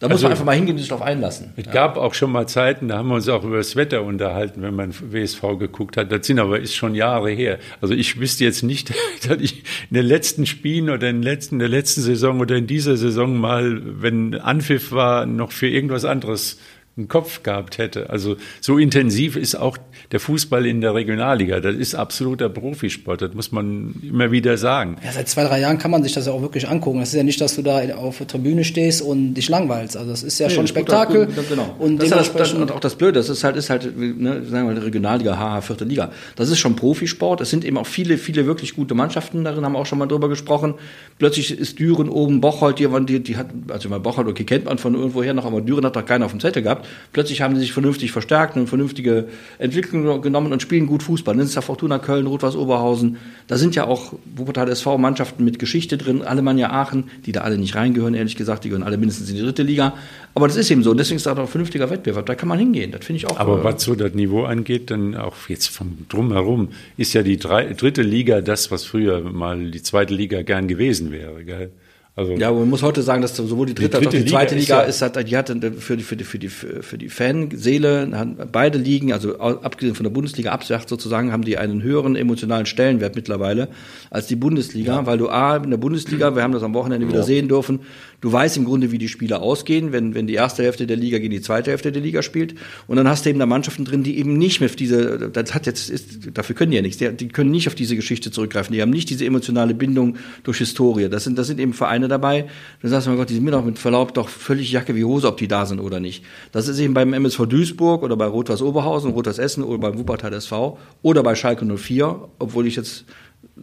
da muss Also- man einfach mal hingehen und sich darauf einlassen. Es gab auch schon mal Zeiten, da haben wir uns auch über das Wetter unterhalten, wenn man WSV geguckt hat. Das sind aber ist schon Jahre her. Also ich wüsste jetzt nicht, dass ich in den letzten Spielen oder in, den letzten, in der letzten Saison oder in dieser Saison mal, wenn Anpfiff war, noch für irgendwas anderes einen Kopf gehabt hätte. Also so intensiv ist auch der Fußball in der Regionalliga. Das ist absoluter Profisport, das muss man immer wieder sagen. Ja, seit zwei, drei Jahren kann man sich das ja auch wirklich angucken. Das ist ja nicht, dass du da auf der Tribüne stehst und dich langweilst. Also das ist ja nee, schon Spektakel. Gut, gut, genau. Und das ist das, das, auch das Blöde, das ist halt, ist halt, ne, sagen wir mal, Regionalliga, HH, vierte Liga. Das ist schon Profisport. Es sind eben auch viele, viele wirklich gute Mannschaften darin, haben wir auch schon mal drüber gesprochen. Plötzlich ist Düren oben, Bocholt, die, die, die hat, also mal Bocholt, okay, kennt man von irgendwoher noch, aber Düren hat doch keiner auf dem Zettel gehabt. Plötzlich haben sie sich vernünftig verstärkt, eine vernünftige Entwicklung genommen und spielen gut Fußball. Ist ja Fortuna Köln, Rot-Weiß Oberhausen. Da sind ja auch Wuppertal SV Mannschaften mit Geschichte drin, Alemannia Aachen, die da alle nicht reingehören, ehrlich gesagt, die gehören alle mindestens in die dritte Liga. Aber das ist eben so und deswegen ist das auch ein vernünftiger Wettbewerb. Da kann man hingehen. Das finde ich auch. Aber äh, was so das Niveau angeht, dann auch jetzt vom Drumherum, ist ja die drei, dritte Liga das, was früher mal die zweite Liga gern gewesen wäre. Gell? Also ja, man muss heute sagen, dass sowohl die dritte, die dritte als auch die zweite Liga, Liga ist, hat, die hatte für die, für die, für die, für die Fanseele, beide Ligen, also abgesehen von der Bundesliga absacht sozusagen, haben die einen höheren emotionalen Stellenwert mittlerweile als die Bundesliga, ja. weil du A, in der Bundesliga, wir haben das am Wochenende wieder sehen dürfen, du weißt im Grunde, wie die Spiele ausgehen, wenn, wenn die erste Hälfte der Liga gegen die zweite Hälfte der Liga spielt. Und dann hast du eben da Mannschaften drin, die eben nicht auf diese, das hat jetzt, ist, dafür können die ja nichts, die, die können nicht auf diese Geschichte zurückgreifen, die haben nicht diese emotionale Bindung durch Historie. Das sind, das sind eben Vereine, dabei. Du sagst, mein Gott, die sind mir doch mit Verlaub doch völlig Jacke wie Hose, ob die da sind oder nicht. Das ist eben beim MSV Duisburg oder bei Rot-Weiß Oberhausen, Rot-Weiß Essen oder beim Wuppertal SV oder bei Schalke 04, obwohl ich jetzt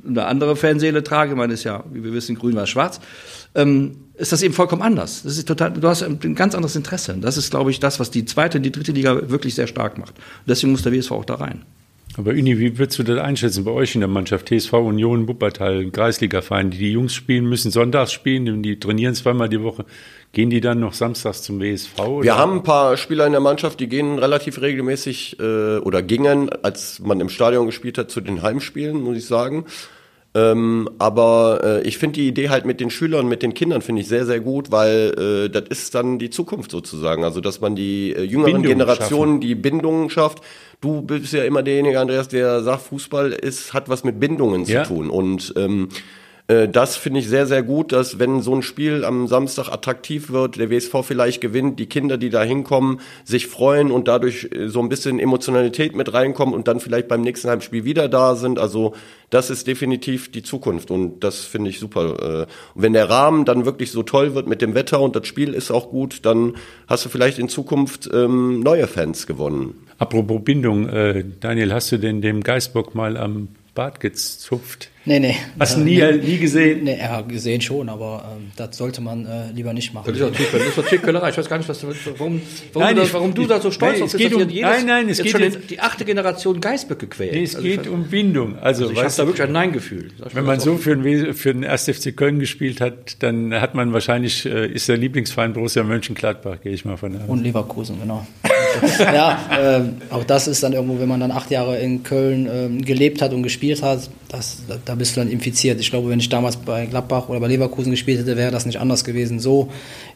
eine andere Fanseele trage, ich meine, ist ja, wie wir wissen, grün war schwarz, ähm, ist das eben vollkommen anders. Das ist total, du hast ein ganz anderes Interesse. Das ist, glaube ich, das, was die zweite und die dritte Liga wirklich sehr stark macht. Und deswegen muss der WSV auch da rein. Aber Uni, wie würdest du das einschätzen bei euch in der Mannschaft? TSV Union Wuppertal, Kreisliga-Verein, die die Jungs spielen, müssen sonntags spielen, die trainieren zweimal die Woche. Gehen die dann noch samstags zum WSV? Oder? Wir haben ein paar Spieler in der Mannschaft, die gehen relativ regelmäßig äh, oder gingen, als man im Stadion gespielt hat, zu den Heimspielen, muss ich sagen. Ähm, aber äh, ich finde die Idee halt mit den Schülern, mit den Kindern finde ich sehr, sehr gut, weil äh, das ist dann die Zukunft sozusagen. Also dass man die äh, jüngeren Bindung Generationen schaffen. die Bindungen schafft. Du bist ja immer derjenige, Andreas, der sagt, Fußball ist, hat was mit Bindungen ja. zu tun. Und ähm, äh, das finde ich sehr, sehr gut, dass wenn so ein Spiel am Samstag attraktiv wird, der WSV vielleicht gewinnt, die Kinder, die da hinkommen, sich freuen und dadurch äh, so ein bisschen Emotionalität mit reinkommen und dann vielleicht beim nächsten Heimspiel wieder da sind. Also das ist definitiv die Zukunft und das finde ich super. Äh, wenn der Rahmen dann wirklich so toll wird mit dem Wetter und das Spiel ist auch gut, dann hast du vielleicht in Zukunft ähm, neue Fans gewonnen. Apropos Bindung, äh, Daniel, hast du denn dem Geistbock mal am Bart gezupft? Nee, nee. Hast du nie, nee, nie gesehen? Nee, ja, gesehen schon, aber ähm, das sollte man äh, lieber nicht machen. Das ist doch Tierquälerei. Ich weiß gar nicht, was, warum, warum, nein, du, das, warum du da so stolz auf bist, um, jedes, Nein, nein, es geht schon um, die achte Generation Geißböcke quält. Nee, es also geht um Bindung. Also, also ich habe da wirklich ein Nein-Gefühl. Wenn man so für den, für den 1. FC Köln gespielt hat, dann hat man wahrscheinlich, äh, ist der Lieblingsverein Borussia Mönchengladbach, gehe ich mal von aus. Und Leverkusen, genau. Ja, äh, auch das ist dann irgendwo, wenn man dann acht Jahre in Köln äh, gelebt hat und gespielt hat, das, da bist du dann infiziert. Ich glaube, wenn ich damals bei Gladbach oder bei Leverkusen gespielt hätte, wäre das nicht anders gewesen. So,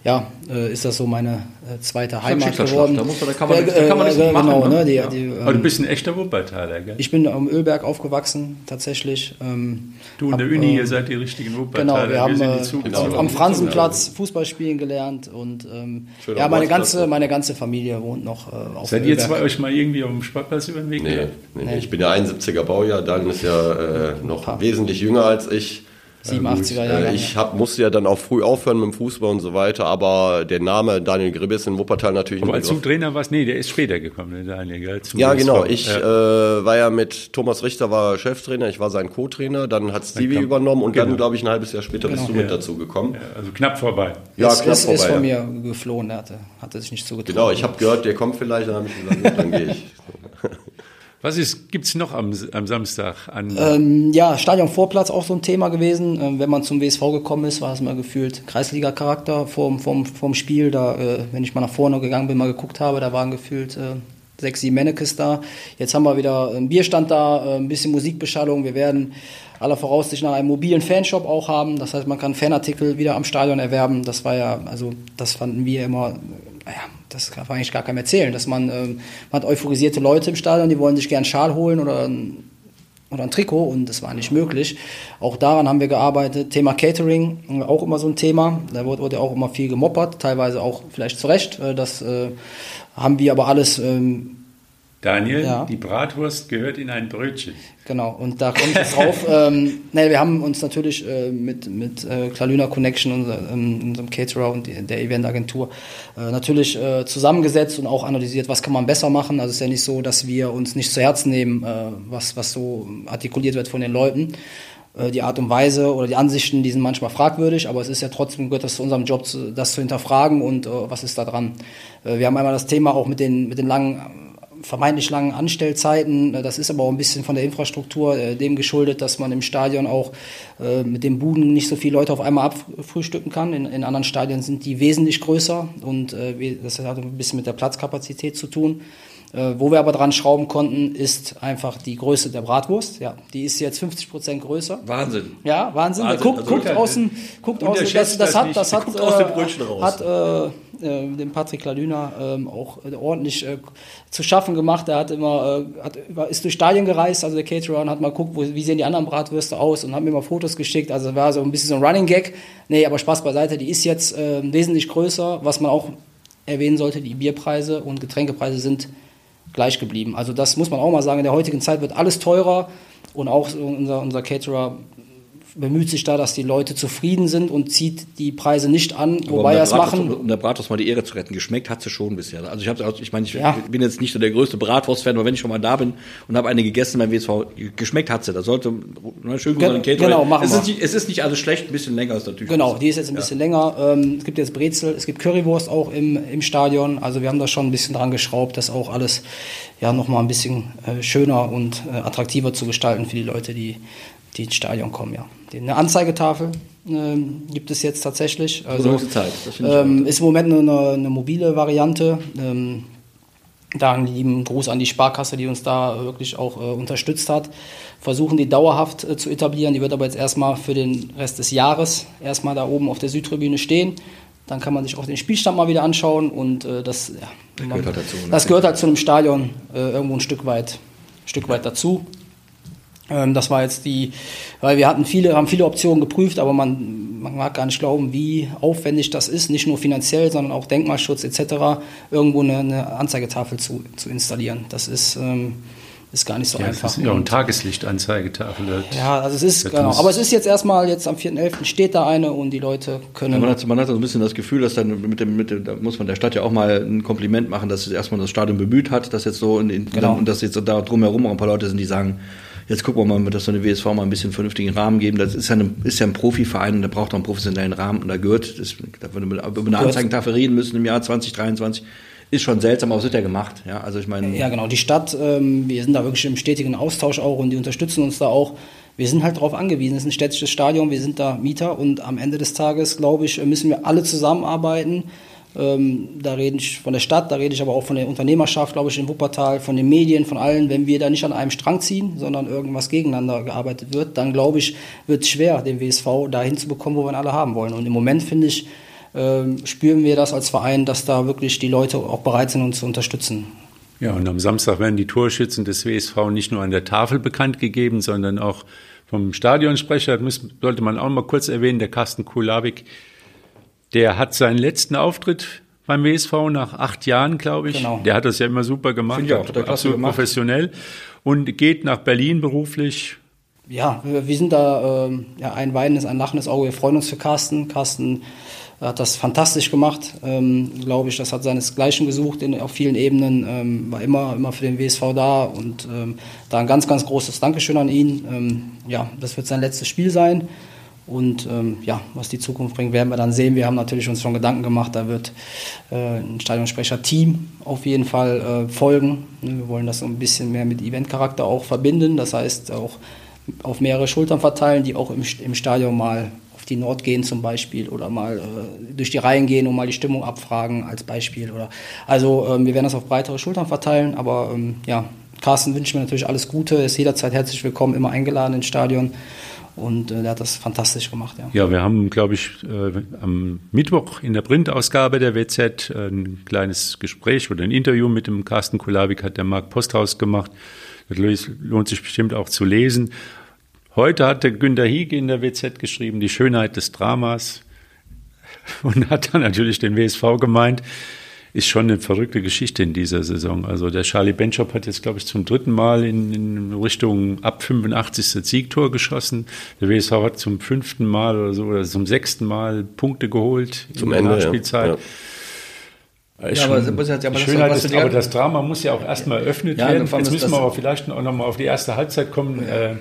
ja, äh, ist das so meine äh, zweite Heimat geworden. Da, muss man, da kann man, da kann man nicht machen. Genau, ne? Die, ja. die, ähm, Aber du bist ein echter Wuppertaler, gell? Ich bin am Ölberg aufgewachsen, tatsächlich. Ähm, du in der Uni, ihr seid die richtigen Wuppertaler. Genau, wir haben wir äh, genau, am Franzenplatz Fußball spielen gelernt und ähm, ja, meine ganze, meine ganze Familie wohnt noch äh, auf Seid ihr zwei euch mal irgendwie auf dem Sportplatz über den Weg nee, nee, nee, ich bin ja 71er Baujahr, Dan ist ja äh, noch wesentlich jünger als ich. 87er Jahre. Äh, ich hab, musste ja dann auch früh aufhören mit dem Fußball und so weiter, aber der Name Daniel Gribbis in Wuppertal natürlich Aber als du Trainer warst, nee, der ist später gekommen, der Daniel. Gell, ja, genau. Ich ja. Äh, war ja mit Thomas Richter war Cheftrainer, ich war sein Co-Trainer, dann hat Stevie dann übernommen und genau. dann, glaube ich, ein halbes Jahr später genau. bist du ja. mit dazu gekommen. Ja, also knapp vorbei. Ja, es, knapp ist, vorbei. ist von mir geflohen, er hatte, hatte sich nicht zugetraut. Genau, ich habe gehört, der kommt vielleicht, dann habe ich gesagt, gut, dann gehe ich. Was gibt es noch am, am Samstag an? Ähm, ja, Stadionvorplatz auch so ein Thema gewesen. Ähm, wenn man zum WSV gekommen ist, war es mal gefühlt Kreisliga-Charakter vorm, vorm, vorm Spiel. Da, äh, wenn ich mal nach vorne gegangen bin, mal geguckt habe, da waren gefühlt äh, sechs, sieben Mannekes da. Jetzt haben wir wieder einen Bierstand da, äh, ein bisschen Musikbeschallung. Wir werden aller Voraussicht nach einen mobilen Fanshop auch haben. Das heißt, man kann Fanartikel wieder am Stadion erwerben. Das war ja, also das fanden wir immer, naja, das kann man eigentlich gar keinem erzählen, dass man, ähm, man hat euphorisierte Leute im Stadion, die wollen sich gern Schal holen oder oder ein Trikot und das war nicht möglich. Auch daran haben wir gearbeitet. Thema Catering, äh, auch immer so ein Thema. Da wurde, wurde auch immer viel gemoppert, teilweise auch vielleicht zu Recht. Äh, das äh, haben wir aber alles ähm, Daniel, ja. die Bratwurst gehört in ein Brötchen. Genau, und da kommt es drauf. ähm, nee, wir haben uns natürlich äh, mit, mit äh, Klalüna Connection, unser, ähm, unserem Caterer und der Eventagentur, äh, natürlich äh, zusammengesetzt und auch analysiert, was kann man besser machen. Also es ist ja nicht so, dass wir uns nicht zu Herzen nehmen, äh, was, was so artikuliert wird von den Leuten äh, die Art und Weise oder die Ansichten, die sind manchmal fragwürdig, aber es ist ja trotzdem gehört das zu unserem Job, das zu hinterfragen und äh, was ist da dran. Äh, wir haben einmal das Thema auch mit den, mit den langen vermeintlich langen Anstellzeiten. Äh, das ist aber auch ein bisschen von der Infrastruktur äh, dem geschuldet, dass man im Stadion auch äh, mit den Buden nicht so viele Leute auf einmal abfrühstücken kann. In, in anderen Stadien sind die wesentlich größer und äh, das hat ein bisschen mit der Platzkapazität zu tun. Äh, wo wir aber dran schrauben konnten, ist einfach die Größe der Bratwurst. Ja, die ist jetzt 50 Prozent größer. Wahnsinn. Ja, Wahnsinn. Wahnsinn. Guckt, also, guckt außen, guckt außen. Das, das, hat, das hat, äh, hat äh, äh, dem Patrick Ladüner ähm, auch äh, ordentlich äh, zu schaffen gemacht. Er hat immer, äh, hat, ist durch Stadien gereist, also der Caterer, und hat mal geguckt, wo, wie sehen die anderen Bratwürste aus und hat mir mal Fotos geschickt. Also war so ein bisschen so ein Running Gag. Nee, aber Spaß beiseite, die ist jetzt äh, wesentlich größer. Was man auch erwähnen sollte, die Bierpreise und Getränkepreise sind gleich geblieben. Also das muss man auch mal sagen, in der heutigen Zeit wird alles teurer und auch unser, unser Caterer bemüht sich da, dass die Leute zufrieden sind und zieht die Preise nicht an, wobei er es machen. Um der Bratwurst mal die Ehre zu retten, geschmeckt hat sie schon bisher. Also ich habe, ich meine, ich ja. bin jetzt nicht so der größte Bratwurst-Fan, aber wenn ich schon mal da bin und habe eine gegessen beim WSV, geschmeckt hat sie. Da sollte ne, schön gut sein. Genau, machen es wir. Ist nicht, es ist nicht also schlecht, ein bisschen länger ist natürlich. Genau, die ist jetzt ein ja. bisschen länger. Ähm, es gibt jetzt Brezel, es gibt Currywurst auch im, im Stadion. Also wir haben da schon ein bisschen dran geschraubt, das auch alles ja nochmal ein bisschen äh, schöner und äh, attraktiver zu gestalten für die Leute, die die ins Stadion kommen, ja. Eine Anzeigetafel ähm, gibt es jetzt tatsächlich. Also, Zeit, ähm, ist im Moment eine, eine mobile Variante. Ähm, da einen lieben Gruß an die Sparkasse, die uns da wirklich auch äh, unterstützt hat. Versuchen die dauerhaft äh, zu etablieren. Die wird aber jetzt erstmal für den Rest des Jahres erstmal da oben auf der Südtribüne stehen. Dann kann man sich auch den Spielstand mal wieder anschauen und äh, das, ja, das, man, gehört halt dazu, ne? das gehört halt zu einem Stadion äh, irgendwo ein Stück weit, Stück weit dazu. Ähm, das war jetzt die, weil wir hatten viele, haben viele Optionen geprüft, aber man, man mag gar nicht glauben, wie aufwendig das ist, nicht nur finanziell, sondern auch Denkmalschutz etc., irgendwo eine, eine Anzeigetafel zu, zu installieren. Das ist, ähm, ist gar nicht so ja, einfach. Das ist ja eine Tageslichtanzeigetafel. Ja, also es ist, genau. Aber es ist jetzt erstmal, jetzt am 4.11. steht da eine und die Leute können. Ja, man, hat, man hat so ein bisschen das Gefühl, dass dann mit dem, mit dem, da muss man der Stadt ja auch mal ein Kompliment machen, dass es erstmal das Stadion bemüht hat, dass jetzt so in, in, genau. und dass jetzt da drumherum auch ein paar Leute sind, die sagen, jetzt gucken wir mal, dass so eine WSV mal ein bisschen vernünftigen Rahmen geben. Das ist ja, eine, ist ja ein Profiverein und der braucht auch einen professionellen Rahmen und da gehört, das, da würde man über eine Anzeigentafel reden müssen im Jahr 2023 ist schon seltsam, aber es wird ja gemacht. Ja, also ich meine. Ja, genau. Die Stadt, ähm, wir sind da wirklich im stetigen Austausch auch und die unterstützen uns da auch. Wir sind halt darauf angewiesen. Es ist ein städtisches Stadion, wir sind da Mieter und am Ende des Tages, glaube ich, müssen wir alle zusammenarbeiten. Ähm, da rede ich von der Stadt, da rede ich aber auch von der Unternehmerschaft, glaube ich, in Wuppertal, von den Medien, von allen. Wenn wir da nicht an einem Strang ziehen, sondern irgendwas gegeneinander gearbeitet wird, dann glaube ich, wird es schwer, den WSV dahin zu bekommen, wo wir ihn alle haben wollen. Und im Moment, finde ich, äh, spüren wir das als Verein, dass da wirklich die Leute auch bereit sind, uns zu unterstützen. Ja, und am Samstag werden die Torschützen des WSV nicht nur an der Tafel bekannt gegeben, sondern auch vom Stadionsprecher, das sollte man auch mal kurz erwähnen, der Carsten Kulawik, der hat seinen letzten Auftritt beim WSV nach acht Jahren, glaube ich. Genau. Der hat das ja immer super gemacht, ich auch, hat absolut gemacht. professionell und geht nach Berlin beruflich. Ja, wir, wir sind da ähm, ja, ein weinendes, ein lachendes Auge. Wir freuen uns für Carsten. Carsten hat das fantastisch gemacht, ähm, glaube ich. Das hat seinesgleichen gesucht in, auf vielen Ebenen. Ähm, war immer, immer für den WSV da und ähm, da ein ganz, ganz großes Dankeschön an ihn. Ähm, ja, das wird sein letztes Spiel sein. Und ähm, ja, was die Zukunft bringt, werden wir dann sehen. Wir haben natürlich uns schon Gedanken gemacht, da wird äh, ein Stadionsprecher-Team auf jeden Fall äh, folgen. Wir wollen das so ein bisschen mehr mit Eventcharakter auch verbinden. Das heißt, auch auf mehrere Schultern verteilen, die auch im, im Stadion mal auf die Nord gehen zum Beispiel oder mal äh, durch die Reihen gehen und mal die Stimmung abfragen als Beispiel. Oder, also ähm, wir werden das auf breitere Schultern verteilen, aber ähm, ja, Carsten wünscht mir natürlich alles Gute, ist jederzeit herzlich willkommen, immer eingeladen ins Stadion. Und äh, der hat das fantastisch gemacht. Ja, ja wir haben, glaube ich, äh, am Mittwoch in der Printausgabe der WZ äh, ein kleines Gespräch oder ein Interview mit dem Carsten Kulawik hat der Marc Posthaus gemacht. Das lohnt sich bestimmt auch zu lesen. Heute hatte Günter Hiege in der WZ geschrieben, die Schönheit des Dramas und hat dann natürlich den WSV gemeint ist schon eine verrückte Geschichte in dieser Saison. Also der Charlie Benchop hat jetzt, glaube ich, zum dritten Mal in, in Richtung ab 85. Siegtor geschossen. Der WSV hat zum fünften Mal oder so oder zum sechsten Mal Punkte geholt zum in der Ende, Nachspielzeit. Ja. Ja, aber, aber, das, Schönheit ist, aber das Drama muss ja auch erstmal eröffnet ja, werden. Jetzt müssen wir aber vielleicht auch nochmal auf die erste Halbzeit kommen. Ja. Äh,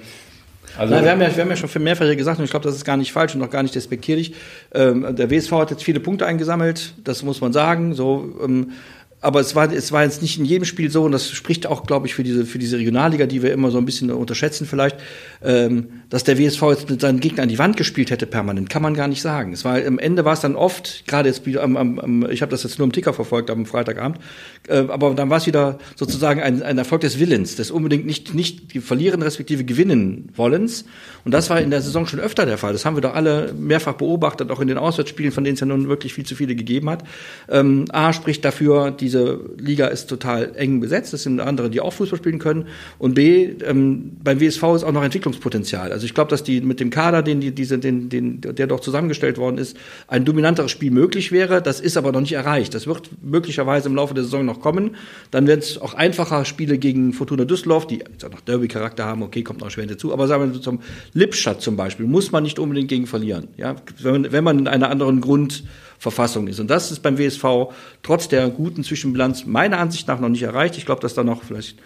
also Nein, wir, haben ja, wir haben ja schon für mehrfach gesagt, und ich glaube, das ist gar nicht falsch und auch gar nicht despektierlich. Ähm, der WSV hat jetzt viele Punkte eingesammelt, das muss man sagen. So, ähm, aber es war, es war jetzt nicht in jedem Spiel so, und das spricht auch, glaube ich, für diese, für diese Regionalliga, die wir immer so ein bisschen unterschätzen vielleicht, ähm, dass der WSV jetzt mit seinen Gegnern an die Wand gespielt hätte permanent, kann man gar nicht sagen. Es war, am Ende war es dann oft, gerade jetzt, am, am, am, ich habe das jetzt nur im Ticker verfolgt am Freitagabend, äh, aber dann war es wieder sozusagen ein, ein Erfolg des Willens, des unbedingt nicht, nicht verlieren respektive gewinnen wollens. Und das war in der Saison schon öfter der Fall. Das haben wir doch alle mehrfach beobachtet, auch in den Auswärtsspielen, von denen es ja nun wirklich viel zu viele gegeben hat. Ähm, A spricht dafür, die diese Liga ist total eng besetzt. Das sind andere, die auch Fußball spielen können. Und B, ähm, beim WSV ist auch noch Entwicklungspotenzial. Also ich glaube, dass die mit dem Kader, den die, diese, den, den, der doch zusammengestellt worden ist, ein dominanteres Spiel möglich wäre. Das ist aber noch nicht erreicht. Das wird möglicherweise im Laufe der Saison noch kommen. Dann werden es auch einfacher Spiele gegen Fortuna Düsseldorf, die jetzt auch noch Derby-Charakter haben. Okay, kommt noch schwer hinzu. Aber sagen wir zum Lipstadt zum Beispiel, muss man nicht unbedingt gegen verlieren. Ja, wenn wenn man in einer anderen Grund Verfassung ist. Und das ist beim WSV trotz der guten Zwischenbilanz meiner Ansicht nach noch nicht erreicht. Ich glaube, dass da noch vielleicht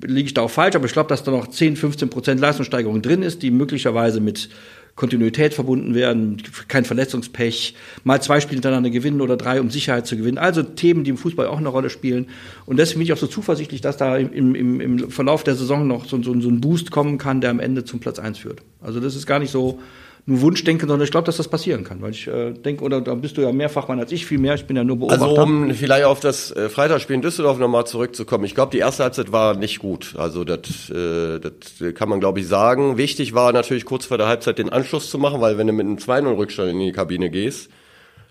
liege ich da auch falsch, aber ich glaube, dass da noch 10, 15 Prozent Leistungssteigerung drin ist, die möglicherweise mit Kontinuität verbunden werden, kein Verletzungspech, mal zwei Spiele hintereinander gewinnen oder drei, um Sicherheit zu gewinnen. Also Themen, die im Fußball auch eine Rolle spielen. Und deswegen bin ich auch so zuversichtlich, dass da im, im, im Verlauf der Saison noch so, so, so ein Boost kommen kann, der am Ende zum Platz eins führt. Also das ist gar nicht so nur Wunschdenken, sondern ich glaube, dass das passieren kann. Weil ich äh, denke, oder da bist du ja mehrfach Mann als ich, viel mehr, ich bin ja nur Beobachter. Also um vielleicht auf das äh, Freitagsspiel in Düsseldorf nochmal zurückzukommen. Ich glaube, die erste Halbzeit war nicht gut. Also das, äh, das kann man, glaube ich, sagen. Wichtig war natürlich kurz vor der Halbzeit den Anschluss zu machen, weil wenn du mit einem 2-0-Rückstand in die Kabine gehst,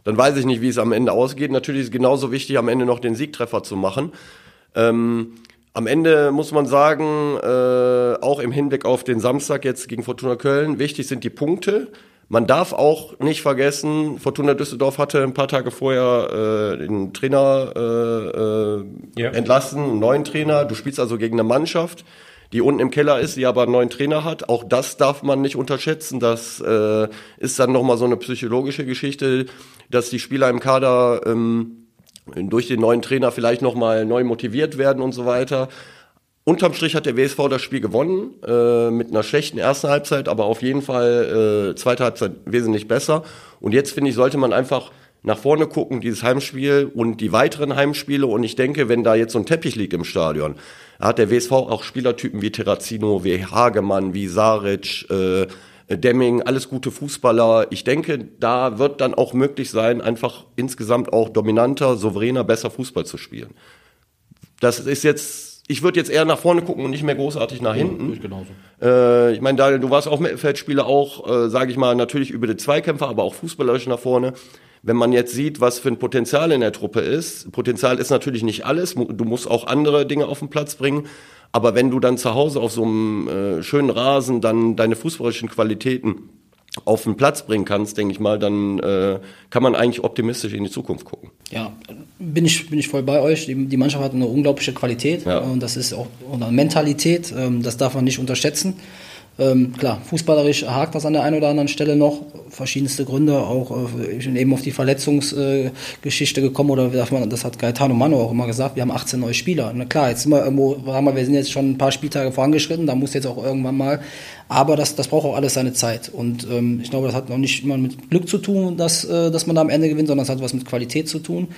dann weiß ich nicht, wie es am Ende ausgeht. Natürlich ist es genauso wichtig, am Ende noch den Siegtreffer zu machen. Ähm, am Ende muss man sagen, äh, auch im Hinblick auf den Samstag jetzt gegen Fortuna Köln, wichtig sind die Punkte. Man darf auch nicht vergessen, Fortuna Düsseldorf hatte ein paar Tage vorher äh, den Trainer äh, äh, ja. entlassen, einen neuen Trainer. Du spielst also gegen eine Mannschaft, die unten im Keller ist, die aber einen neuen Trainer hat. Auch das darf man nicht unterschätzen. Das äh, ist dann nochmal so eine psychologische Geschichte, dass die Spieler im Kader ähm, durch den neuen Trainer vielleicht nochmal neu motiviert werden und so weiter. Unterm Strich hat der WSV das Spiel gewonnen, äh, mit einer schlechten ersten Halbzeit, aber auf jeden Fall äh, zweite Halbzeit wesentlich besser. Und jetzt finde ich, sollte man einfach nach vorne gucken, dieses Heimspiel und die weiteren Heimspiele. Und ich denke, wenn da jetzt so ein Teppich liegt im Stadion, hat der WSV auch Spielertypen wie Terrazino, wie Hagemann, wie Saric, äh, Demming, alles gute Fußballer. Ich denke, da wird dann auch möglich sein, einfach insgesamt auch dominanter, souveräner, besser Fußball zu spielen. Das ist jetzt, ich würde jetzt eher nach vorne gucken und nicht mehr großartig nach hinten. Ja, ich genauso. Äh, ich meine, Daniel, du warst auch Mittelfeldspieler, auch, äh, sage ich mal, natürlich über die Zweikämpfer, aber auch fußballerisch nach vorne. Wenn man jetzt sieht, was für ein Potenzial in der Truppe ist, Potenzial ist natürlich nicht alles, du musst auch andere Dinge auf den Platz bringen, aber wenn du dann zu Hause auf so einem äh, schönen Rasen dann deine fußballerischen Qualitäten auf den Platz bringen kannst, denke ich mal, dann äh, kann man eigentlich optimistisch in die Zukunft gucken. Ja, bin ich, bin ich voll bei euch. Die, die Mannschaft hat eine unglaubliche Qualität ja. und das ist auch eine Mentalität, ähm, das darf man nicht unterschätzen. Ähm, klar, fußballerisch hakt das an der einen oder anderen Stelle noch. Verschiedenste Gründe, auch äh, ich bin eben auf die Verletzungsgeschichte äh, gekommen oder darf man, das hat Gaetano Mano auch immer gesagt, wir haben 18 neue Spieler. Na klar, jetzt sind wir irgendwo, haben wir, wir sind jetzt schon ein paar Spieltage vorangeschritten, da muss jetzt auch irgendwann mal, aber das, das braucht auch alles seine Zeit. Und ähm, ich glaube, das hat noch nicht immer mit Glück zu tun, dass, äh, dass man da am Ende gewinnt, sondern es hat was mit Qualität zu tun.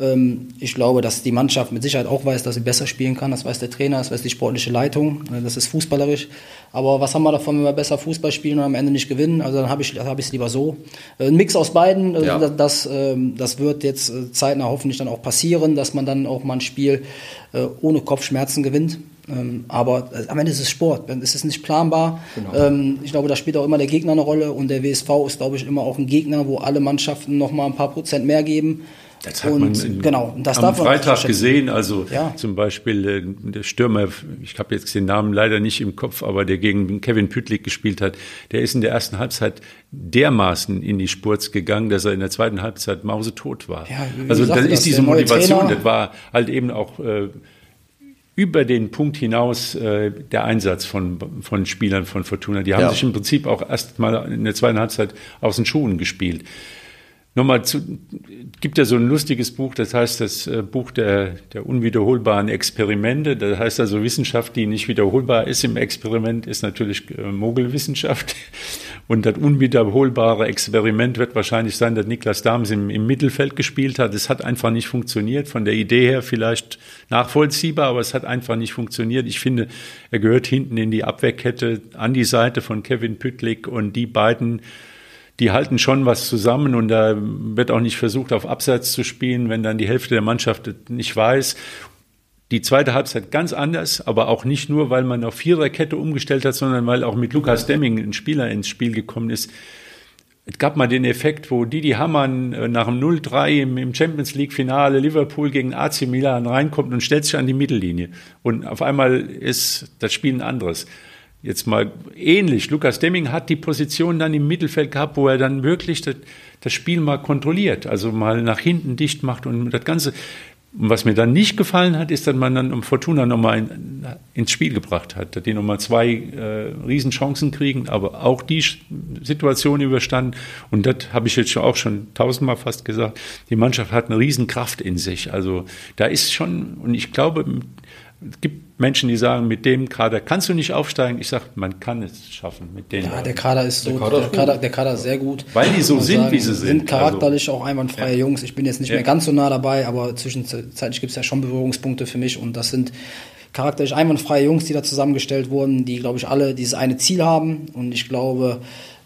Ähm, ich glaube, dass die Mannschaft mit Sicherheit auch weiß, dass sie besser spielen kann. Das weiß der Trainer, das weiß die sportliche Leitung. Äh, das ist fußballerisch. Aber was haben wir davon, wenn wir besser Fußball spielen und am Ende nicht gewinnen? Also dann habe ich es hab lieber so. Äh, ein Mix aus beiden, äh, ja. das, ähm, das wird jetzt zeitnah hoffentlich dann auch passieren, dass man dann auch mal ein Spiel ohne Kopfschmerzen gewinnt. Ähm, aber am Ende ist es Sport, es ist nicht planbar. Genau. ich glaube, da spielt auch immer der Gegner eine Rolle und der WSV ist, glaube ich, immer auch ein Gegner, wo alle Mannschaften noch mal ein paar Prozent mehr geben. Das hat und, man genau, das am Freitag gesehen. Also ja. zum Beispiel äh, der Stürmer, ich habe jetzt den Namen leider nicht im Kopf, aber der gegen Kevin Pütlik gespielt hat, der ist in der ersten Halbzeit dermaßen in die Spurz gegangen, dass er in der zweiten Halbzeit mausetot war. Ja, also dann ist diese Motivation, das war halt eben auch äh, über den Punkt hinaus äh, der Einsatz von, von Spielern von Fortuna. Die haben ja. sich im Prinzip auch erst mal in der zweiten Halbzeit aus den Schuhen gespielt. Nochmal zu, gibt ja so ein lustiges Buch, das heißt das äh, Buch der, der unwiederholbaren Experimente. Das heißt also Wissenschaft, die nicht wiederholbar ist im Experiment, ist natürlich äh, Mogelwissenschaft. Und das unwiederholbare Experiment wird wahrscheinlich sein, dass Niklas Dahms im, im Mittelfeld gespielt hat. Es hat einfach nicht funktioniert. Von der Idee her vielleicht nachvollziehbar, aber es hat einfach nicht funktioniert. Ich finde, er gehört hinten in die Abwehrkette an die Seite von Kevin Püttlik und die beiden die halten schon was zusammen und da wird auch nicht versucht, auf Abseits zu spielen, wenn dann die Hälfte der Mannschaft nicht weiß. Die zweite Halbzeit ganz anders, aber auch nicht nur, weil man auf Viererkette umgestellt hat, sondern weil auch mit Lukas Demming ein Spieler ins Spiel gekommen ist. Es gab mal den Effekt, wo Didi Hamann äh, nach dem 0-3 im Champions League Finale Liverpool gegen AC Milan reinkommt und stellt sich an die Mittellinie. Und auf einmal ist das Spiel ein anderes jetzt mal ähnlich. Lukas Demming hat die Position dann im Mittelfeld gehabt, wo er dann wirklich das, das Spiel mal kontrolliert, also mal nach hinten dicht macht und das Ganze. Und was mir dann nicht gefallen hat, ist, dass man dann um Fortuna nochmal in, ins Spiel gebracht hat, dass die nochmal zwei äh, Riesenchancen kriegen, aber auch die Situation überstanden. Und das habe ich jetzt auch schon tausendmal fast gesagt. Die Mannschaft hat eine Riesenkraft in sich. Also da ist schon, und ich glaube, es gibt Menschen, die sagen, mit dem Kader kannst du nicht aufsteigen. Ich sage, man kann es schaffen mit denen. Ja, der Kader ist so, der Kader, der Kader, der Kader ist sehr gut. Weil die so sind, sagen, wie sie sind. sind charakterlich also, auch einwandfreie ja. Jungs. Ich bin jetzt nicht ja. mehr ganz so nah dabei, aber zwischenzeitlich gibt es ja schon Berührungspunkte für mich und das sind charakterlich einwandfreie Jungs, die da zusammengestellt wurden, die, glaube ich, alle dieses eine Ziel haben und ich glaube,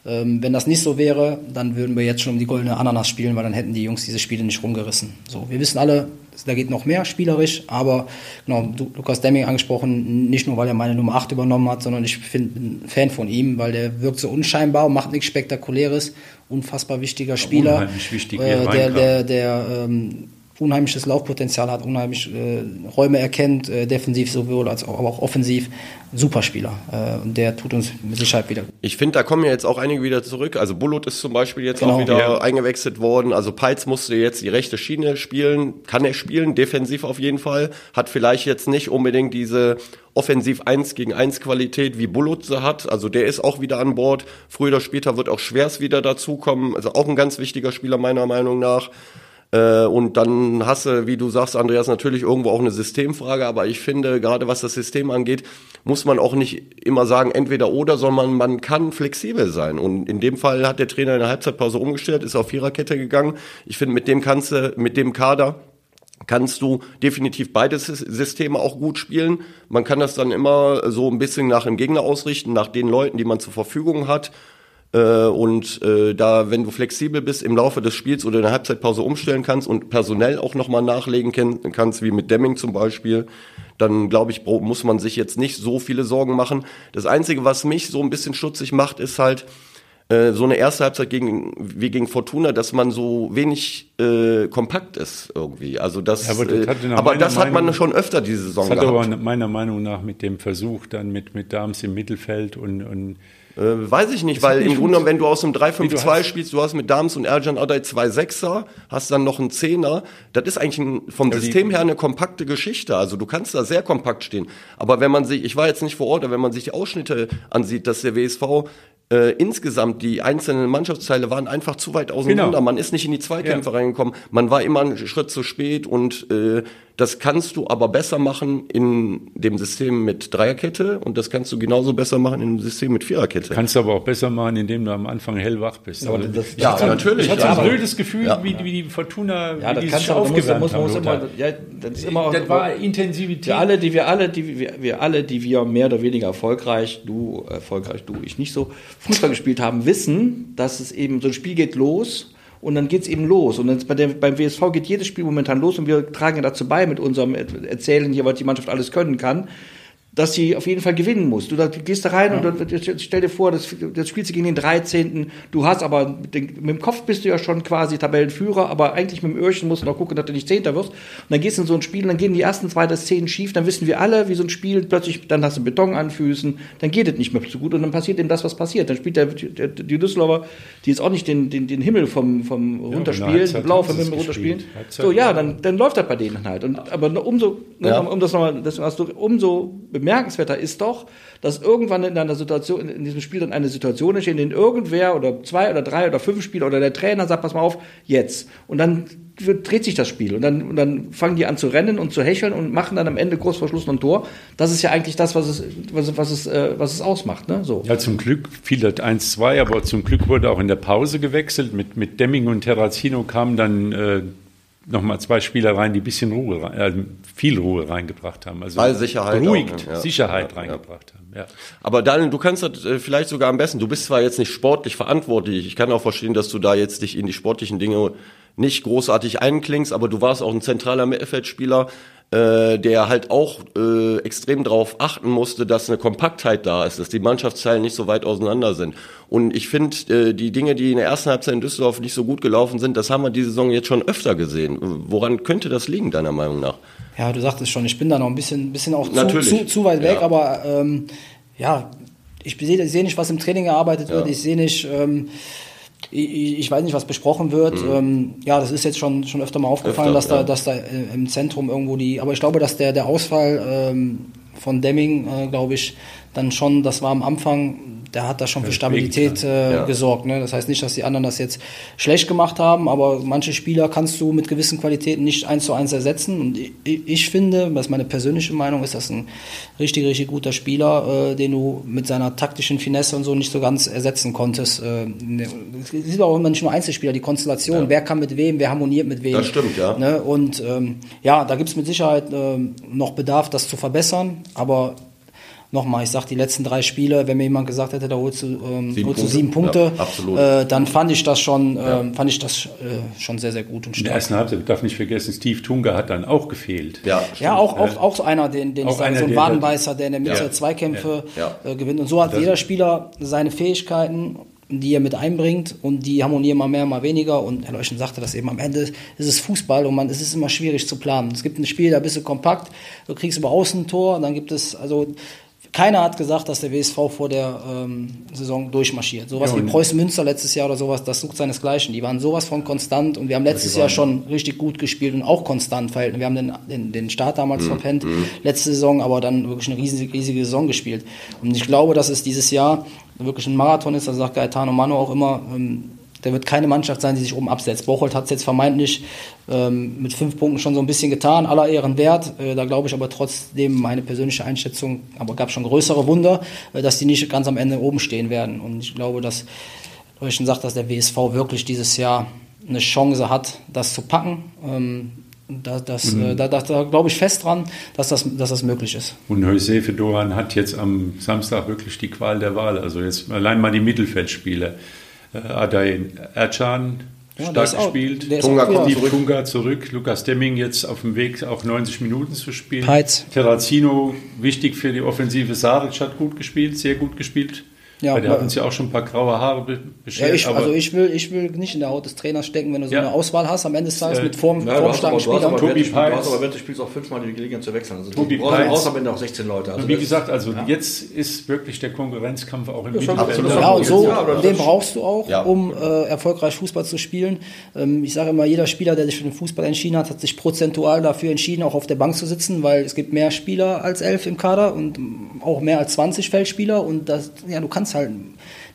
ähm, wenn das nicht so wäre, dann würden wir jetzt schon um die goldene Ananas spielen, weil dann hätten die Jungs diese Spiele nicht rumgerissen. So, wir wissen alle, da geht noch mehr spielerisch, aber genau, Lukas Demming angesprochen, nicht nur, weil er meine Nummer 8 übernommen hat, sondern ich bin ein Fan von ihm, weil der wirkt so unscheinbar und macht nichts Spektakuläres, unfassbar wichtiger Spieler, unheimlich wichtig, äh, der, der, der ähm, unheimliches Laufpotenzial hat, unheimlich äh, Räume erkennt, äh, defensiv sowohl als auch, aber auch offensiv. Superspieler. Äh, und der tut uns mit Sicherheit wieder. Ich finde, da kommen ja jetzt auch einige wieder zurück. Also Bullut ist zum Beispiel jetzt genau, auch wieder ja. eingewechselt worden. Also Peitz musste jetzt die rechte Schiene spielen. Kann er spielen, defensiv auf jeden Fall. Hat vielleicht jetzt nicht unbedingt diese offensiv 1 gegen 1 Qualität wie Bullut sie hat. Also der ist auch wieder an Bord. Früher oder später wird auch Schwers wieder dazukommen. Also auch ein ganz wichtiger Spieler meiner Meinung nach. Äh, und dann hast du, wie du sagst, Andreas, natürlich irgendwo auch eine Systemfrage, aber ich finde, gerade was das System angeht, muss man auch nicht immer sagen, entweder oder, sondern man kann flexibel sein. Und in dem Fall hat der Trainer in der Halbzeitpause umgestellt, ist auf Viererkette gegangen. Ich finde, mit dem kannst du, mit dem Kader, kannst du definitiv beide Systeme auch gut spielen. Man kann das dann immer so ein bisschen nach dem Gegner ausrichten, nach den Leuten, die man zur Verfügung hat. Äh, und äh, da, wenn du flexibel bist im Laufe des Spiels oder in der Halbzeitpause umstellen kannst und personell auch nochmal nachlegen kannst, wie mit Demming zum Beispiel, dann glaube ich, muss man sich jetzt nicht so viele Sorgen machen. Das Einzige, was mich so ein bisschen stutzig macht, ist halt, äh, so eine erste Halbzeit gegen wie gegen Fortuna, dass man so wenig äh, kompakt ist irgendwie. Also das, ja, aber das, äh, aber das hat man schon öfter diese Saison das hat gehabt. aber meiner Meinung nach mit dem Versuch dann mit mit Dams im Mittelfeld und, und äh, weiß ich nicht, weil im Grunde, wenn du aus einem 3-5-2 spielst, du hast mit Dams und Erjan Adai zwei Sechser, hast dann noch einen Zehner. Das ist eigentlich ein, vom ja, System her eine kompakte Geschichte. Also du kannst da sehr kompakt stehen. Aber wenn man sich, ich war jetzt nicht vor Ort, aber wenn man sich die Ausschnitte ansieht, dass der WSV äh, insgesamt die einzelnen Mannschaftsteile waren einfach zu weit auseinander. Genau. Man ist nicht in die Zweikämpfe ja. reingekommen. Man war immer einen Schritt zu spät und äh, das kannst du aber besser machen in dem System mit Dreierkette und das kannst du genauso besser machen in dem System mit Viererkette. Kannst du aber auch besser machen, indem du am Anfang hellwach bist. Ja, das, ich ja, hatte, natürlich. Ich hatte ja, so ein blödes Gefühl, ja. wie, wie die Fortuna, ja, das die sich aufgewärmt muss, muss, muss immer, ja, das ist immer das war Intensivität. Wir alle, die wir alle, die wir, wir alle, die wir mehr oder weniger erfolgreich, du erfolgreich, du, ich nicht so, Fußball gespielt haben, wissen, dass es eben so ein Spiel geht los und dann geht es eben los. Und bei der, beim WSV geht jedes Spiel momentan los und wir tragen ja dazu bei mit unserem Erzählen hier, was die Mannschaft alles können kann. Dass sie auf jeden Fall gewinnen muss. Du, gehst da rein ja. und du, stell dir vor, das, das spielst du gegen den 13. Du hast aber, mit, den, mit, dem Kopf bist du ja schon quasi Tabellenführer, aber eigentlich mit dem Öhrchen musst du noch gucken, dass du nicht Zehnter wirst. Und dann gehst du in so ein Spiel und dann gehen die ersten zwei der Szenen schief, dann wissen wir alle, wie so ein Spiel plötzlich, dann hast du Beton an Füßen, dann geht es nicht mehr so gut und dann passiert eben das, was passiert. Dann spielt der, der die Düsseldorfer, die jetzt auch nicht den, den, den Himmel vom, vom ja, runterspielen, blau vom Himmel runterspielen. So, ja, dann, dann läuft das bei denen halt. Und, aber umso, ja. um das nochmal, das hast du, umso bemerkenswerter ist doch, dass irgendwann in einer Situation, in diesem Spiel dann eine Situation entsteht, in der irgendwer oder zwei oder drei oder fünf Spieler oder der Trainer sagt, pass mal auf, jetzt. Und dann dreht sich das Spiel und dann, und dann fangen die an zu rennen und zu hecheln und machen dann am Ende kurz vor Schluss noch ein Tor. Das ist ja eigentlich das, was es, was, was es, äh, was es ausmacht. Ne? So. Ja, zum Glück fiel das 1-2, aber zum Glück wurde auch in der Pause gewechselt. Mit, mit Demming und Terrazino kamen dann äh, nochmal zwei Spieler rein, die ein bisschen Ruhe, äh, viel Ruhe reingebracht haben. Also Weil Sicherheit beruhigt, auch, ja. Sicherheit ja, reingebracht ja. haben. Ja. Aber Daniel, du kannst das äh, vielleicht sogar am besten. Du bist zwar jetzt nicht sportlich verantwortlich. Ich kann auch verstehen, dass du da jetzt dich in die sportlichen Dinge nicht großartig einklingst, aber du warst auch ein zentraler Mittelfeldspieler äh, der halt auch äh, extrem darauf achten musste, dass eine Kompaktheit da ist, dass die Mannschaftsteilen nicht so weit auseinander sind. Und ich finde, äh, die Dinge, die in der ersten Halbzeit in Düsseldorf nicht so gut gelaufen sind, das haben wir diese Saison jetzt schon öfter gesehen. Woran könnte das liegen, deiner Meinung nach? Ja, du sagtest schon, ich bin da noch ein bisschen, bisschen auch zu, zu, zu, weit weg, ja. aber ähm, ja, ich sehe seh nicht, was im Training gearbeitet ja. wird. Ich sehe nicht, ähm, ich, ich, weiß nicht, was besprochen wird. Mhm. Ähm, ja, das ist jetzt schon, schon öfter mal aufgefallen, öfter, dass, da, ja. dass da äh, im Zentrum irgendwo die. Aber ich glaube, dass der, der Ausfall ähm, von Demming, äh, glaube ich, dann schon, das war am Anfang, der hat da schon für Stabilität äh, ja. gesorgt. Ne? Das heißt nicht, dass die anderen das jetzt schlecht gemacht haben, aber manche Spieler kannst du mit gewissen Qualitäten nicht eins zu eins ersetzen. Und ich, ich finde, das ist meine persönliche Meinung, ist das ein richtig, richtig guter Spieler, äh, den du mit seiner taktischen Finesse und so nicht so ganz ersetzen konntest. Äh, ne, es sind auch immer nicht nur Einzelspieler, die Konstellation, ja. wer kann mit wem, wer harmoniert mit wem. Das stimmt, ja. Ne? Und ähm, ja, da gibt es mit Sicherheit äh, noch Bedarf, das zu verbessern, aber nochmal, ich sage die letzten drei Spiele, wenn mir jemand gesagt hätte, da holst du, ähm, sieben, holst du sieben Punkte, ja, äh, dann fand ich das schon, ja. äh, fand ich das äh, schon sehr, sehr gut und stark. In der ersten Halbzeit darf nicht vergessen, Steve Tunga hat dann auch gefehlt. Ja, ja auch, auch, auch so einer, den, den ich sage, so ein Wadenbeißer, der in der Mitte Zweikämpfe äh, gewinnt. Und so hat das jeder Spieler seine Fähigkeiten die er mit einbringt und die harmonieren mal mehr, mal weniger. Und Herr Leuchten sagte das eben, am Ende ist es Fußball und man, es ist immer schwierig zu planen. Es gibt ein Spiel, da bist du kompakt, du kriegst über außen ein Tor, und dann gibt es, also keiner hat gesagt, dass der WSV vor der ähm, Saison durchmarschiert. Sowas ja, wie Preußen Münster letztes Jahr oder sowas, das sucht seinesgleichen. Die waren sowas von konstant und wir haben letztes Jahr schon richtig gut gespielt und auch konstant verhalten. Wir haben den, den, den Start damals mhm. verpennt, mhm. letzte Saison, aber dann wirklich eine riesige, riesige Saison gespielt. Und ich glaube, dass es dieses Jahr wirklich ein Marathon ist, da sagt Gaetano Mano auch immer, ähm, der wird keine Mannschaft sein, die sich oben absetzt. Bocholt hat es jetzt vermeintlich ähm, mit fünf Punkten schon so ein bisschen getan, aller Ehren wert. Äh, da glaube ich aber trotzdem meine persönliche Einschätzung, aber gab schon größere Wunder, äh, dass die nicht ganz am Ende oben stehen werden. Und ich glaube, dass Leuchten sagt, dass der WSV wirklich dieses Jahr eine Chance hat, das zu packen. Ähm, da, das, mhm. äh, da, da, da glaube ich fest dran, dass das, dass das möglich ist. Und Jose Doran hat jetzt am Samstag wirklich die Qual der Wahl. Also jetzt allein mal die Mittelfeldspiele. Äh, Adai Ercan ja, stark gespielt. Tunga kommt zurück. Tunga zurück. Lukas Demming jetzt auf dem Weg, auch 90 Minuten zu spielen. Peitz. Terrazino, wichtig für die Offensive. Saric hat gut gespielt, sehr gut gespielt. Ja, Weil der hat uns ja auch schon ein paar graue Haare beschert. Ja, ich, also ich will, ich will nicht in der Haut des Trainers stecken, wenn du so ja. eine Auswahl hast am Ende des Tages äh, mit Form, ja, formstarken Spielern. Tobi Peitz. Du hast aber wenn du spielst auch fünfmal die Gelegenheit zu wechseln. Also Tobi du brauchst am Ende auch 16 Leute. Also wie gesagt, also ja. jetzt ist wirklich der Konkurrenzkampf auch im Mittelfeld. Ja, und so, den brauchst du auch, um äh, erfolgreich Fußball zu spielen. Ähm, ich sage immer, jeder Spieler, der sich für den Fußball entschieden hat, hat sich prozentual dafür entschieden, auch auf der Bank zu sitzen, weil es gibt mehr Spieler als elf im Kader und auch mehr als 20 Feldspieler und das, ja, du kannst halt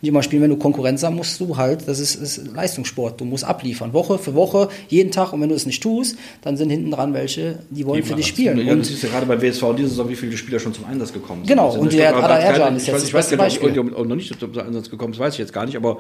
nicht immer spielen. Wenn du Konkurrenz hast, musst du halt, das ist, ist, Leistungssport. Du musst abliefern, Woche für Woche, jeden Tag. Und wenn du es nicht tust, dann sind hinten dran welche, die wollen für dich spielen. Ja, und du siehst ja gerade bei WSV in dieser Saison, wie viele Spieler schon zum Einsatz gekommen sind. Genau, also und der Ada Erjan ist jetzt ich weiß, das Beispiel. Ob noch nicht zum Einsatz gekommen ist, weiß ich jetzt gar nicht, aber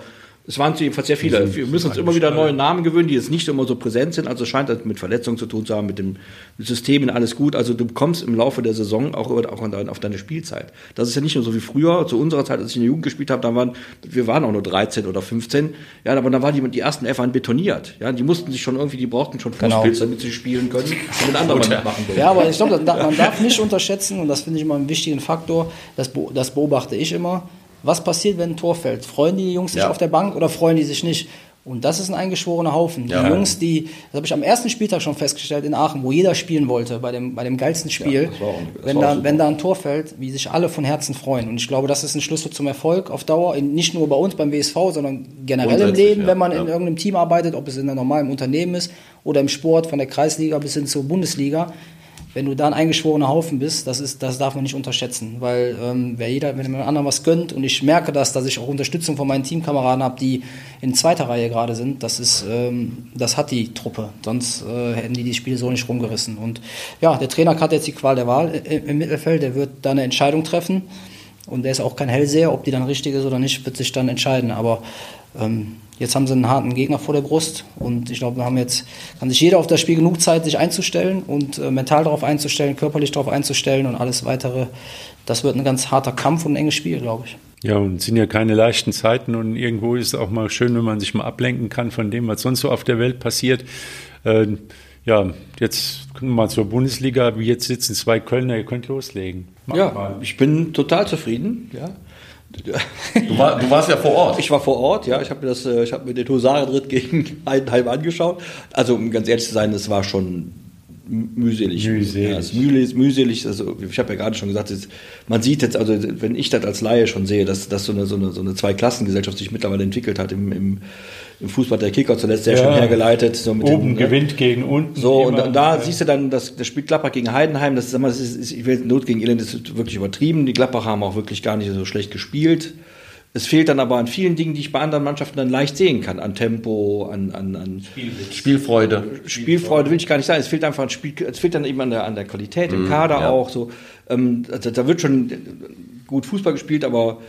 es waren jedenfalls sehr viele. Wir müssen uns immer wieder neue Namen gewöhnen, die jetzt nicht immer so präsent sind. Also es scheint das mit Verletzungen zu tun zu haben, mit dem System und alles gut. Also du kommst im Laufe der Saison auch, auch auf deine Spielzeit. Das ist ja nicht nur so wie früher. Zu unserer Zeit, als ich in der Jugend gespielt habe, da waren wir waren auch nur 13 oder 15. Ja, aber dann waren die, die ersten Elf waren betoniert. Ja, die mussten sich schon irgendwie, die brauchten schon Genau. Fußpilz, damit sie spielen können, damit andere mal mitmachen dürfen. Ja, aber ich glaube, man darf nicht unterschätzen, und das finde ich immer einen wichtigen Faktor, das, be- das beobachte ich immer. Was passiert, wenn ein Tor fällt? Freuen die Jungs sich Ja. auf der Bank oder freuen die sich nicht? Und das ist ein eingeschworener Haufen. Die Jungs, die, das habe ich am ersten Spieltag schon festgestellt in Aachen, wo jeder spielen wollte, bei dem, bei dem geilsten Spiel. auch- das wenn, da, super. wenn da ein Tor fällt, wie sich alle von Herzen freuen. Und ich glaube, das ist ein Schlüssel zum Erfolg auf Dauer, in, nicht nur bei uns beim WSV, sondern generell im Leben, ja, wenn man ja. in irgendeinem Team arbeitet, ob es in einem normalen Unternehmen ist oder im Sport, von der Kreisliga bis hin zur Bundesliga. Wenn du da ein eingeschworener Haufen bist, das, ist, das darf man nicht unterschätzen, weil ähm, wer jeder, wenn man anderen was gönnt und ich merke das, dass ich auch Unterstützung von meinen Teamkameraden habe, die in zweiter Reihe gerade sind, das ist, ähm, das hat die Truppe, sonst äh, hätten die die Spiele so nicht rumgerissen. Und ja, der Trainer hat jetzt die Qual der Wahl i- im Mittelfeld, der wird da eine Entscheidung treffen und der ist auch kein Hellseher, ob die dann richtig ist oder nicht, wird sich dann entscheiden. Aber ähm, jetzt haben sie einen harten Gegner vor der Brust und ich glaube, wir haben jetzt, kann sich jeder auf das Spiel genug Zeit, sich einzustellen und äh, mental darauf einzustellen, körperlich darauf einzustellen und alles weitere. Das wird ein ganz harter Kampf und ein enges Spiel, glaube ich. Ja, und es sind ja keine leichten Zeiten und irgendwo ist es auch mal schön, wenn man sich mal ablenken kann von dem, was sonst so auf der Welt passiert. Äh, ja, jetzt kommen wir mal zur Bundesliga. Wie jetzt sitzen zwei Kölner, ihr könnt loslegen. Macht Ja, mal. ich bin total zufrieden. Ja. Du, war, du warst ja vor Ort. Ich war vor Ort, ja. Ich habe mir das, äh, ich habe mir den Husarenritt gegen Heidenheim angeschaut. Also um ganz ehrlich zu sein, das war schon mühselig. Mühselig. Ja, ist mühselig, mühselig. Also ich habe ja gerade schon gesagt, es, man sieht jetzt, also wenn ich das als Laie schon sehe, dass, dass so eine so eine so eine Zweiklassengesellschaft sich mittlerweile entwickelt hat im, im, im Fußball der Kicker zuletzt sehr Ja. schön hergeleitet. So mit Oben den, ne? gewinnt gegen unten. So, und immer. da, da siehst du dann, das, das spielt Gladbach gegen Heidenheim, das, sag mal, das ist, ist, ich will Not gegen Elend, das ist wirklich übertrieben. Die Gladbacher haben auch wirklich gar nicht so schlecht gespielt. Es fehlt dann aber an vielen Dingen, die ich bei anderen Mannschaften dann leicht sehen kann. An Tempo, an, an, an Spielfreude. Spielfreude will ich gar nicht sagen. Es fehlt einfach an Spiel, es fehlt dann eben an der, an der Qualität im Kader ja. auch. So, ähm, also, da wird schon gut Fußball gespielt, aber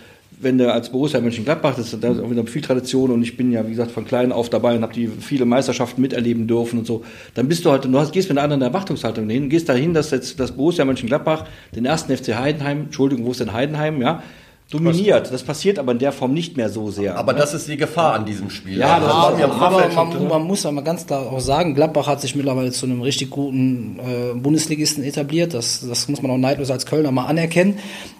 wenn du als Borussia Mönchengladbach, das ist da auch wieder viel Tradition und ich bin ja, wie gesagt, von klein auf dabei und habe die viele Meisterschaften miterleben dürfen und so, dann bist du halt, du hast, gehst mit einer anderen Erwartungshaltung hin, gehst dahin, dass jetzt das Borussia Mönchengladbach den ersten FC Heidenheim, Entschuldigung, wo ist denn Heidenheim, ja, dominiert. Das passiert aber in der Form nicht mehr so sehr. Aber ne? das ist die Gefahr an diesem Spiel. Ja, das war mir aber man, man muss ja mal ganz klar auch sagen, Gladbach hat sich mittlerweile zu einem richtig guten äh, Bundesligisten etabliert. Das, das muss man auch neidlos als Kölner mal anerkennen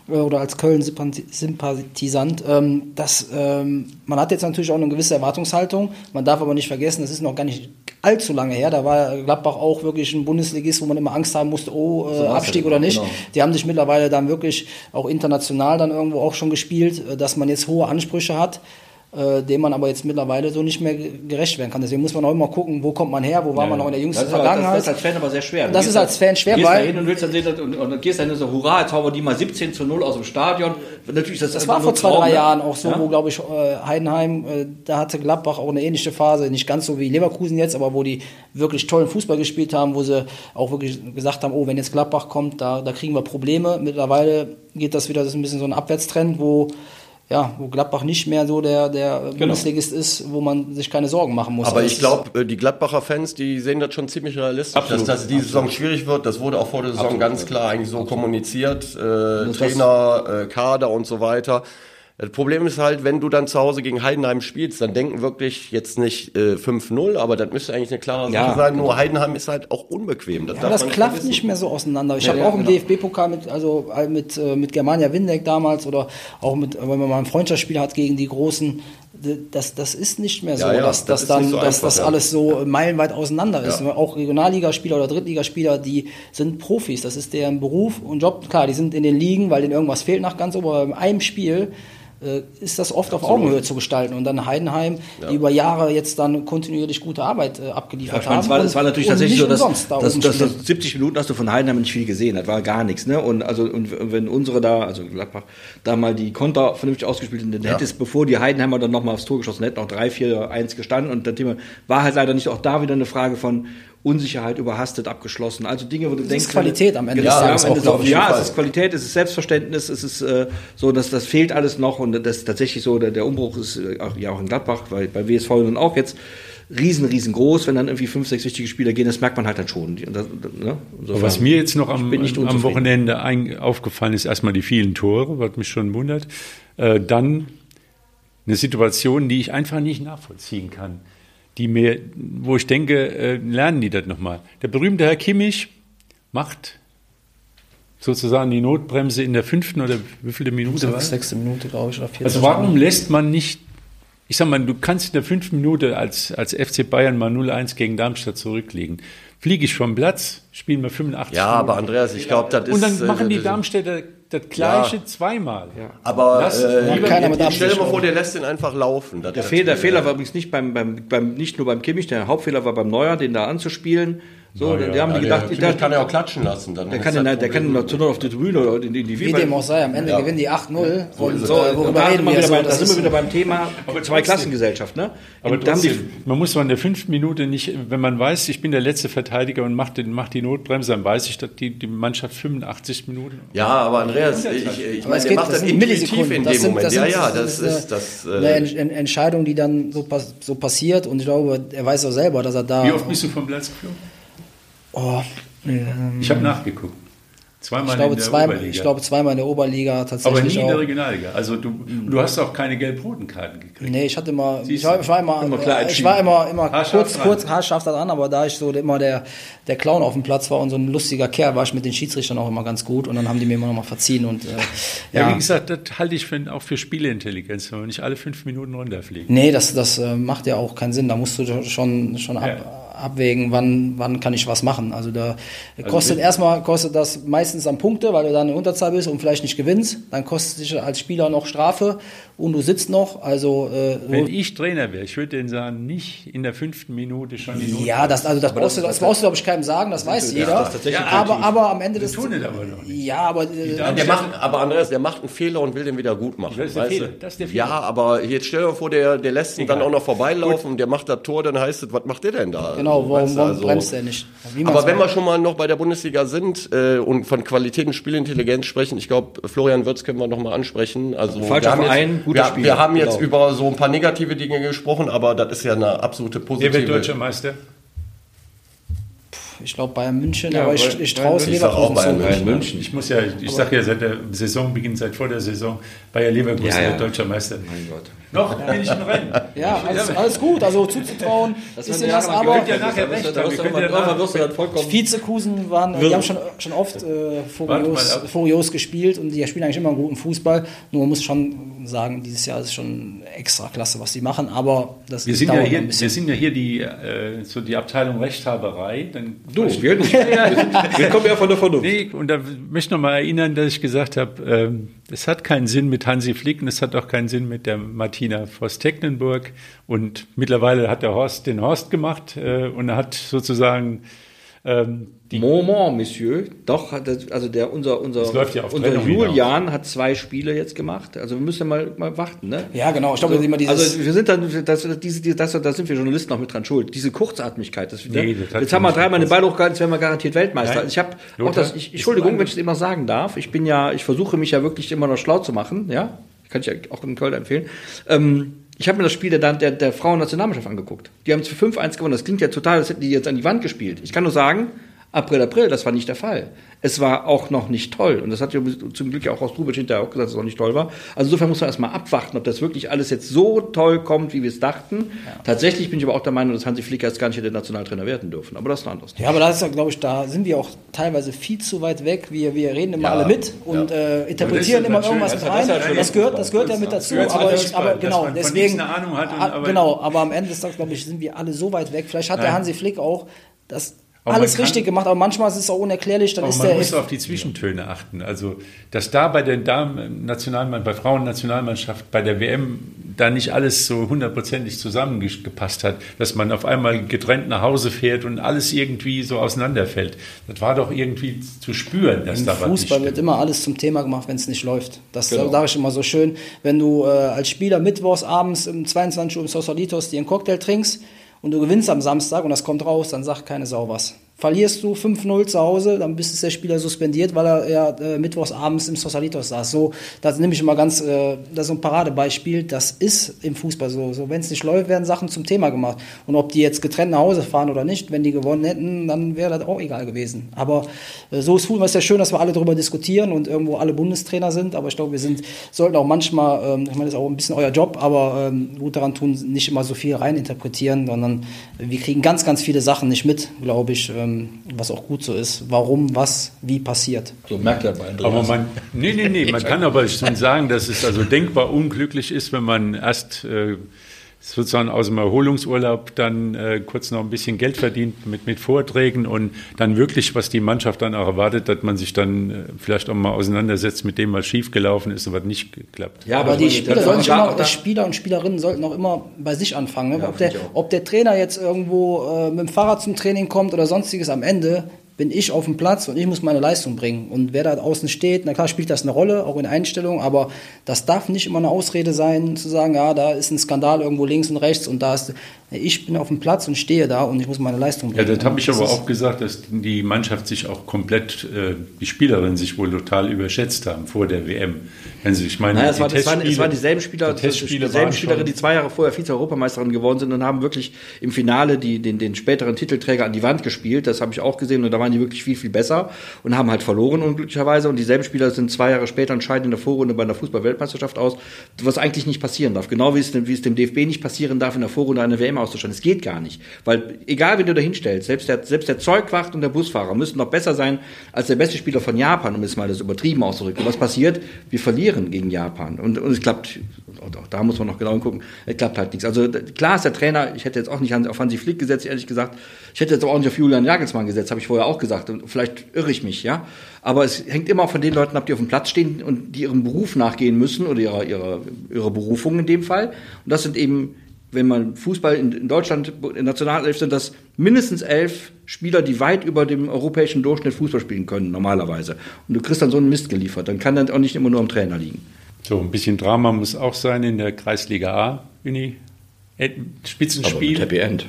äh, oder als Köln-Sympathisant. Ähm, das, ähm, man hat jetzt natürlich auch eine gewisse Erwartungshaltung. Man darf aber nicht vergessen, das ist noch gar nicht allzu lange her. Da war Gladbach auch wirklich ein Bundesligist, wo man immer Angst haben musste, oh, äh, Abstieg genau, oder nicht. genau. Die haben sich mittlerweile dann wirklich auch international dann irgendwo auch schon gespielt, äh, dass man jetzt hohe Ansprüche hat, äh, dem man aber jetzt mittlerweile so nicht mehr ge- gerecht werden kann. Deswegen muss man auch immer gucken, wo kommt man her, wo war man noch in der jüngsten Das Vergangenheit. das ist als Fan aber sehr schwer. Du Das gehst ist als Fan schwer, gehst weil- da hin und willst dann sehen dass- und, und, gehst dann so, hurra, jetzt hauen wir die mal 17 zu 0 aus dem Stadion. Natürlich, das, Das war vor zwei, drei ne? Jahren auch so, Ja? wo, glaube ich, äh, Heidenheim, äh, da hatte Gladbach auch eine ähnliche Phase, nicht ganz so wie Leverkusen jetzt, aber wo die wirklich tollen Fußball gespielt haben, wo sie auch wirklich gesagt haben, oh, wenn jetzt Gladbach kommt, da, da kriegen wir Probleme. Mittlerweile geht das wieder, das ist ein bisschen so ein Abwärtstrend, wo ja, wo Gladbach nicht mehr so der, der Bundesligist ist, wo man sich keine Sorgen machen muss. Aber Also ich es- glaube, die Gladbacher Fans, die sehen das schon ziemlich realistisch, Absolut. dass das die Saison schwierig wird. Das wurde auch vor der Saison Absolut. ganz klar eigentlich so kommuniziert. Äh, das- Trainer, äh, Kader und so weiter. Das Problem ist halt, wenn du dann zu Hause gegen Heidenheim spielst, dann denken wirklich jetzt nicht äh, 5-0, aber das müsste eigentlich eine klare Ja, Sache sein. genau. Nur Heidenheim ist halt auch unbekbeim. Das Ja, das nicht klafft vergessen. nicht mehr so auseinander. Ich Ja, habe auch im genau. DFB-Pokal mit, also äh, mit, äh, mit Germania Windeck damals oder auch mit, wenn man mal ein Freundschaftsspiel hat gegen die Großen, das, das ist nicht mehr so, Ja, ja, dass, das dass ist dann, nicht so dass einfach, das ja. alles so meilenweit auseinander ist. Auch Regionalligaspieler oder Drittligaspieler, die sind Profis, das ist deren Beruf und Job. Klar, die sind in den Ligen, weil denen irgendwas fehlt nach ganz oben, aber in einem Spiel äh, ist das oft auf Augenhöhe zu gestalten. Und dann Heidenheim, die über Jahre jetzt dann kontinuierlich gute Arbeit äh, Ja, abgeliefert meine, haben. es war, es war natürlich tatsächlich nicht so, dass, umsonst da dass, dass, dass 70 Minuten hast du von Heidenheim nicht viel gesehen. Das war gar nichts. Ne? Und, also, und wenn unsere da, also Gladbach, da mal die Konter vernünftig ausgespielt hätten, dann hätte es, bevor die Heidenheimer dann nochmal aufs Tor geschossen hätten, noch 3, 4, 1 gestanden. Und das Thema war halt leider nicht auch da wieder eine Frage von Unsicherheit überhastet abgeschlossen. Also Dinge, wo du denkst. ist Qualität am Ende Ja, des ja, Tages am Ende auch, ja es ist Qualität, es ist Selbstverständnis, es ist äh, so, dass das fehlt alles noch und das ist tatsächlich so, der, der Umbruch ist äh, auch, ja auch in Gladbach, weil bei WSV nun auch jetzt riesen, riesengroß, wenn dann irgendwie fünf, sechs wichtige Spieler gehen, das merkt man halt dann schon. Und das, ne? Was mir jetzt noch am, am. Wochenende ein, aufgefallen ist, erstmal die vielen Tore, was mich schon wundert. Äh, dann eine Situation, die ich einfach nicht nachvollziehen kann. Die mir, wo ich denke, äh, lernen die das nochmal. Der berühmte Herr Kimmich macht sozusagen die Notbremse in der fünften oder wievielte Minute war Sechste Minute, glaube ich. Also warum lässt man nicht, ich sag mal, du kannst in der fünften Minute als, als FC Bayern mal 0-1 gegen Darmstadt zurücklegen. Fliege ich vom Platz, spielen wir 85 Ja, aber Andreas, ich glaube, das ist. Und dann machen äh, die Darmstädter das Gleiche zweimal. Aber Lass- äh, Ja, keiner mit stell dir mal vor, der lässt den einfach laufen. Das Der, Fehler, der Fehler ja. war übrigens nicht beim, beim, beim nicht nur beim Kimmich, der Hauptfehler war beim Neuer, den da anzuspielen. So, ja, die haben die gedacht, der der, kann ja auch klatschen lassen. Dann der kann, den, der Problem kann ihn Not auf die Tribüne oder in die, in die Wie dem auch sei, am Ende Ja. gewinnen die 8-0. und ist es. äh, So, und worüber da, sind reden wir so? beim, da sind wir wieder beim Thema Aber Zweiklassengesellschaft. Ne? Aber trotzdem, man muss von der fünften Minute nicht, wenn man weiß, ich bin der letzte Verteidiger und macht, den, macht die Notbremse, dann weiß ich, dass die, die Mannschaft 85 Minuten. Ja, aber Andreas, ich, ich Aber meine, es der macht das intuitiv in dem Moment. Ja, ja, das ist das. eine Äh, Ent- Entscheidung, die dann so, so passiert. Und ich glaube, er weiß auch selber, dass er da. Wie oft bist du vom Platz geflogen? Oh, ähm, Ich habe nachgeguckt. Zweimal ich, glaube, in der zwei, Oberliga. ich glaube, zweimal in der Oberliga tatsächlich. aber nie in der auch. Regionalliga. Also du, du hast auch keine gelb-roten Karten gekriegt. Nee, ich hatte immer, Siehst ich war, ich war immer, Immer äh, ich war immer, immer kurz, dran. kurz haarscharf da dran, aber da ich so immer der, der Clown auf dem Platz war und so ein lustiger Kerl, war ich mit den Schiedsrichtern auch immer ganz gut und dann haben die mir immer noch mal verziehen und, äh, Ja, ja. wie gesagt, das halte ich für, auch für Spieleintelligenz, wenn man nicht alle fünf Minuten runterfliegt. Nee, das, das äh, macht ja auch keinen Sinn. Da musst du schon, schon ab, Ja. Abwägen, wann, wann kann ich was machen. Also da Also kostet erstmal kostet das meistens am Punkte, weil du dann in Unterzahl bist und vielleicht nicht gewinnst. Dann kostet dich als Spieler noch Strafe und du sitzt noch. Also äh, Wenn ich Trainer wäre, ich würde denen sagen, nicht in der fünften Minute schon die Notbremse. ja, das, also das, brauchst du, das brauchst du, glaube ich, keinem sagen, das weiß jeder. tatsächlich aber, aber am Ende des tun es aber noch nicht. Ja, aber äh, der macht, aber Andreas, der macht einen Fehler und will den wieder gut machen. Das ist der weißt Fehler. du? Das ist der Fehler. Ja, aber jetzt stell dir mal vor, der, der lässt ihn dann auch noch vorbeilaufen und der macht das Tor, dann heißt es, was macht der denn da? Genau, warum, Weißt du, warum also- bremst er nicht? Aber wenn wir schon mal noch bei der Bundesliga sind äh, und von Qualität und Spielintelligenz sprechen, ich glaube, Florian Wirtz können wir noch mal ansprechen. Also Falscher wir haben Verein, jetzt, guter wir, Spieler. wir haben jetzt Genau. über so ein paar negative Dinge gesprochen, aber das ist ja eine absolute Wer positive. wird deutscher Meister? Ich glaube Bayern München, Ja, aber ich, ich traue es Ich sag auch Leverkusen Bayern zu. München. München. Ich muss ja, ich sage ja seit der Saisonbeginn, seit vor der Saison, Bayer Leverkusen Ja, ja. deutscher Meister. Mein Gott. Noch bin ich im Rennen. Ja, alles, alles gut, also zuzutrauen ist ihm das, aber könnt ja nachher recht haben. Vizekusen waren, die haben schon, schon oft äh, furios, ab. furios gespielt und die spielen eigentlich immer einen guten Fußball. Nur man muss schon sagen, dieses Jahr ist schon extra klasse, was die machen, aber das Wir sind, ja hier, wir sind ja hier die, äh, so die Abteilung Rechthaberei. Dann Du, wir nicht. Wir, sind, wir kommen ja von der Vernunft. Nee, und da möchte ich noch mal erinnern, dass ich gesagt habe, ähm, es hat keinen Sinn mit Hansi Flick und es hat auch keinen Sinn mit der Martina Voss-Tecklenburg. Und mittlerweile hat der Horst den Horst gemacht äh, und hat sozusagen ähm, Moment, Monsieur. Doch, das, also der, unser, unser, Das läuft ja unser Julian hat zwei Spiele jetzt gemacht. Also wir müssen ja mal, mal warten, ne? Ja, genau. Ich glaube, immer dieses. Also wir sind dann, das, diese, diese, das, da sind wir Journalisten auch mit dran schuld. Diese Kurzatmigkeit. Das, Nee, das jetzt haben wir dreimal den Ball hochgehalten, jetzt werden wir garantiert Weltmeister. Nein. Ich habe auch das, ich, Entschuldigung, wenn ich es immer sagen darf. Ich bin ja, ich versuche mich ja wirklich immer noch schlau zu machen, ja. Kann ich ja auch in Köln empfehlen. Ähm, ich habe mir das Spiel der, der, der Frauen-Nationalmannschaft angeguckt. Die haben es für 5-1 gewonnen. Das klingt ja total, als hätten die jetzt an die Wand gespielt. Ich kann nur sagen, April, April, das war nicht der Fall. Es war auch noch nicht toll. Und das hat ja zum Glück ja auch Horst Rubic hinterher auch gesagt, dass es auch nicht toll war. Also insofern muss man erstmal abwarten, ob das wirklich alles jetzt so toll kommt, wie wir es dachten. Tatsächlich bin ich aber auch der Meinung, dass Hansi Flick jetzt gar nicht hätte Nationaltrainer werden dürfen. Aber das ist ein anderes Thema. ja, aber da ist ja, glaube ich, da sind wir auch teilweise viel zu weit weg. Wir, wir reden immer Ja, alle mit und äh, interpretieren Ja, das immer irgendwas mit das rein. schön Das gehört, das gehört ja mit dazu. Das gehört Aber, ich, aber genau, deswegen. nichts eine Ahnung hat und Ah, aber- genau, aber am Ende des Tages, glaube ich, sind wir alle so weit weg. Vielleicht hat der Nein. Hansi Flick auch das Aber alles kann- richtig gemacht, aber manchmal ist es auch unerklärlich. Dann Aber ist man der muss auf die Zwischentöne achten. Also, dass da bei der Damen-Nationalmannschaft, bei Frauen-Nationalmannschaft, bei der WM da nicht alles so hundertprozentig zusammengepasst hat, dass man auf einmal getrennt nach Hause fährt und alles irgendwie so auseinanderfällt. Das war doch irgendwie zu spüren, dass Im da was nicht Fußball wird stimmt. immer alles zum Thema gemacht, wenn es nicht läuft. Das Genau. sage ich immer so schön. Wenn du äh, als Spieler mittwochs abends um 22 Uhr im Sausalitos dir einen Cocktail trinkst und du gewinnst am Samstag und das kommt raus, dann sagt keine Sau was. Verlierst du 5-0 zu Hause, dann bist der Spieler suspendiert, weil er ja äh, mittwochs abends im Sosalitos saß. So, das nehme ich immer ganz, äh, das ist ein Paradebeispiel. Das ist im Fußball so. so Wenn es nicht läuft, werden Sachen zum Thema gemacht. Und ob die jetzt getrennt nach Hause fahren oder nicht, wenn die gewonnen hätten, dann wäre das auch egal gewesen. Aber äh, so ist Fußball. Es ist ja schön, dass wir alle darüber diskutieren und irgendwo alle Bundestrainer sind. Aber ich glaube, wir sind, sollten auch manchmal, ähm, ich meine, das ist auch ein bisschen euer Job, aber ähm, gut daran tun, nicht immer so viel reininterpretieren, sondern wir kriegen ganz, ganz viele Sachen nicht mit, glaube ich. Ähm, ähm, was auch gut so ist, warum, was, wie passiert. So merkt er bei Andreas. Aber man, nee, nee, nee, man kann aber schon sagen, dass es also denkbar unglücklich ist, wenn man erst äh, sozusagen aus dem Erholungsurlaub dann äh, kurz noch ein bisschen Geld verdient mit, mit Vorträgen und dann wirklich, was die Mannschaft dann auch erwartet, dass man sich dann äh, vielleicht auch mal auseinandersetzt mit dem, was schiefgelaufen ist und was nicht geklappt. Ja, aber, aber die Spieler, sollen immer, die Spieler und Spielerinnen sollten auch immer bei sich anfangen. Ne? Ja, ob, der, ob der Trainer jetzt irgendwo äh, mit dem Fahrrad zum Training kommt oder sonstiges am Ende, bin ich auf dem Platz und ich muss meine Leistung bringen. Und wer da außen steht, na klar spielt das eine Rolle, auch in Einstellung, aber das darf nicht immer eine Ausrede sein, zu sagen, ja, da ist ein Skandal irgendwo links und rechts und da ist, ich bin auf dem Platz und stehe da und ich muss meine Leistung bringen. Ja, das habe ich aber auch gesagt, dass die Mannschaft sich auch komplett, äh, die Spielerinnen sich wohl total überschätzt haben vor der WM. Wenn sie, ich meine, naja, es, war, es, waren, es waren dieselben Spieler, die dieselben Spielerinnen, die zwei Jahre vorher Vize-Europameisterin geworden sind und haben wirklich im Finale die, den, den späteren Titelträger an die Wand gespielt. Das habe ich auch gesehen und da waren die wirklich viel, viel besser und haben halt verloren unglücklicherweise. Und dieselben Spieler sind zwei Jahre später entscheidend in der Vorrunde bei einer Fußball-Weltmeisterschaft aus, was eigentlich nicht passieren darf. Genau wie es, wie es dem DFB nicht passieren darf, in der Vorrunde eine WM auszustatten. Es geht gar nicht. Weil egal, wen du da hinstellst, selbst der, selbst der Zeugwacht und der Busfahrer müssen noch besser sein als der beste Spieler von Japan, um es mal das übertrieben auszudrücken. was passiert? Wir verlieren gegen Japan. Und, und es klappt, auch da muss man noch genau hingucken, es klappt halt nichts. Also klar ist der Trainer, ich hätte jetzt auch nicht auf Hansi Flick gesetzt, ehrlich gesagt. Ich hätte jetzt auch nicht auf Julian Jagelsmann gesetzt, habe ich vorher auch gesagt. Und vielleicht irre ich mich, ja. Aber es hängt immer von den Leuten ab, die auf dem Platz stehen und die ihrem Beruf nachgehen müssen oder ihrer, ihrer, ihrer Berufung in dem Fall. Und das sind eben wenn man Fußball in, in Deutschland, in Nationalelf sind das mindestens elf Spieler, die weit über dem europäischen Durchschnitt Fußball spielen können, normalerweise. Und du kriegst dann so einen Mist geliefert. Dann kann das auch nicht immer nur am Trainer liegen. So, ein bisschen Drama muss auch sein in der Kreisliga A, Uni. Spitzenspiel. Aber Happy End.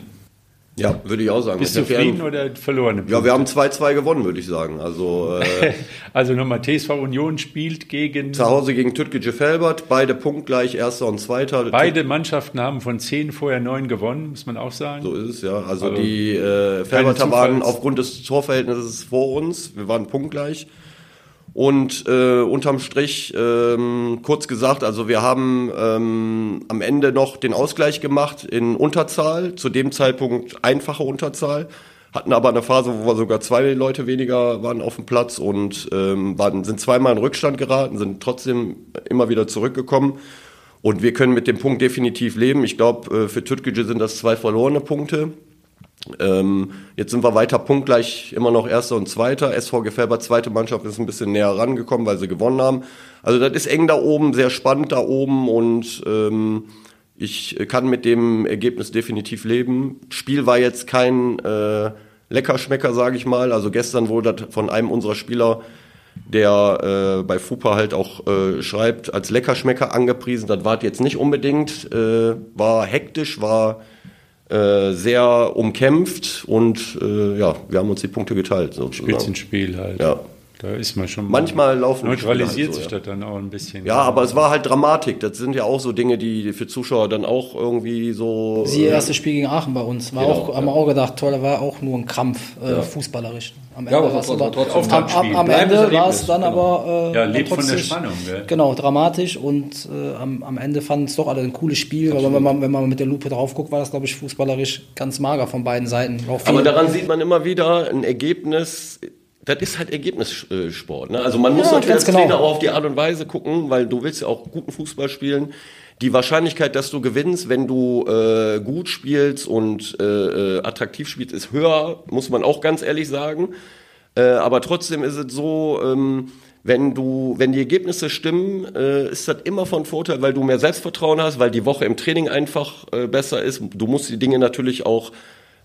Ja, würde ich auch sagen. Bist du zufrieden oder verloren? Ja, wir haben 2-2 gewonnen, würde ich sagen. Also, äh, also nochmal, TSV Union spielt gegen... Zu Hause gegen Türkgücü Felbert, beide punktgleich, erster und zweiter. Beide Mannschaften haben von zehn vorher neun gewonnen, muss man auch sagen. So ist es, ja. Also, also die äh, Felberter waren aufgrund des Torverhältnisses vor uns, wir waren punktgleich. Und äh, unterm Strich, ähm, kurz gesagt, also wir haben ähm, am Ende noch den Ausgleich gemacht in Unterzahl, zu dem Zeitpunkt einfache Unterzahl, hatten aber eine Phase, wo wir sogar zwei Leute weniger waren auf dem Platz und ähm, waren, sind zweimal in Rückstand geraten, sind trotzdem immer wieder zurückgekommen. Und wir können mit dem Punkt definitiv leben. Ich glaube, äh, für Türkgücü sind das zwei verlorene Punkte. Ähm, jetzt sind wir weiter punktgleich, immer noch Erster und Zweiter. SV Gefärber, zweite Mannschaft, ist ein bisschen näher rangekommen, weil sie gewonnen haben. Also das ist eng da oben, sehr spannend da oben und ähm, ich kann mit dem Ergebnis definitiv leben. Spiel war jetzt kein äh, Leckerschmecker, sage ich mal. Also gestern wurde das von einem unserer Spieler, der äh, bei FUPA halt auch äh, schreibt, als Leckerschmecker angepriesen. Das war jetzt nicht unbedingt, äh, war hektisch, war äh, sehr umkämpft und äh, ja, wir haben uns die Punkte geteilt. Sozusagen. Spitzenspiel halt. Ja. Da ist man schon Manchmal laufen neutralisiert halt so, sich ja. das dann auch ein bisschen. Ja, aber es war halt Dramatik. Das sind ja auch so Dinge, die für Zuschauer dann auch irgendwie so. Das erste Spiel gegen Aachen bei uns war genau, auch, haben wir auch gedacht, toll, da war auch nur ein Krampf äh, ja. fußballerisch. Am Ende, ja, war, aber, trotzdem am, am, am Ende war es dann genau. aber äh, ja, lebt von der Spannung. Gell? Genau, dramatisch und äh, am, am Ende fanden es doch alle ein cooles Spiel. Aber wenn man, wenn man mit der Lupe drauf guckt, war das, glaube ich, fußballerisch ganz mager von beiden Seiten. aber daran sieht man immer wieder ein Ergebnis das ist halt Ergebnissport. Ne? Also man muss ja, natürlich als genau. Trainer auch auf die Art und Weise gucken, weil du willst ja auch guten Fußball spielen. Die Wahrscheinlichkeit, dass du gewinnst, wenn du äh, gut spielst und äh, äh, attraktiv spielst, ist höher, muss man auch ganz ehrlich sagen. Äh, aber trotzdem ist es so, ähm, wenn du, wenn die Ergebnisse stimmen, äh, ist das immer von Vorteil, weil du mehr Selbstvertrauen hast, weil die Woche im Training einfach äh, besser ist. Du musst die Dinge natürlich auch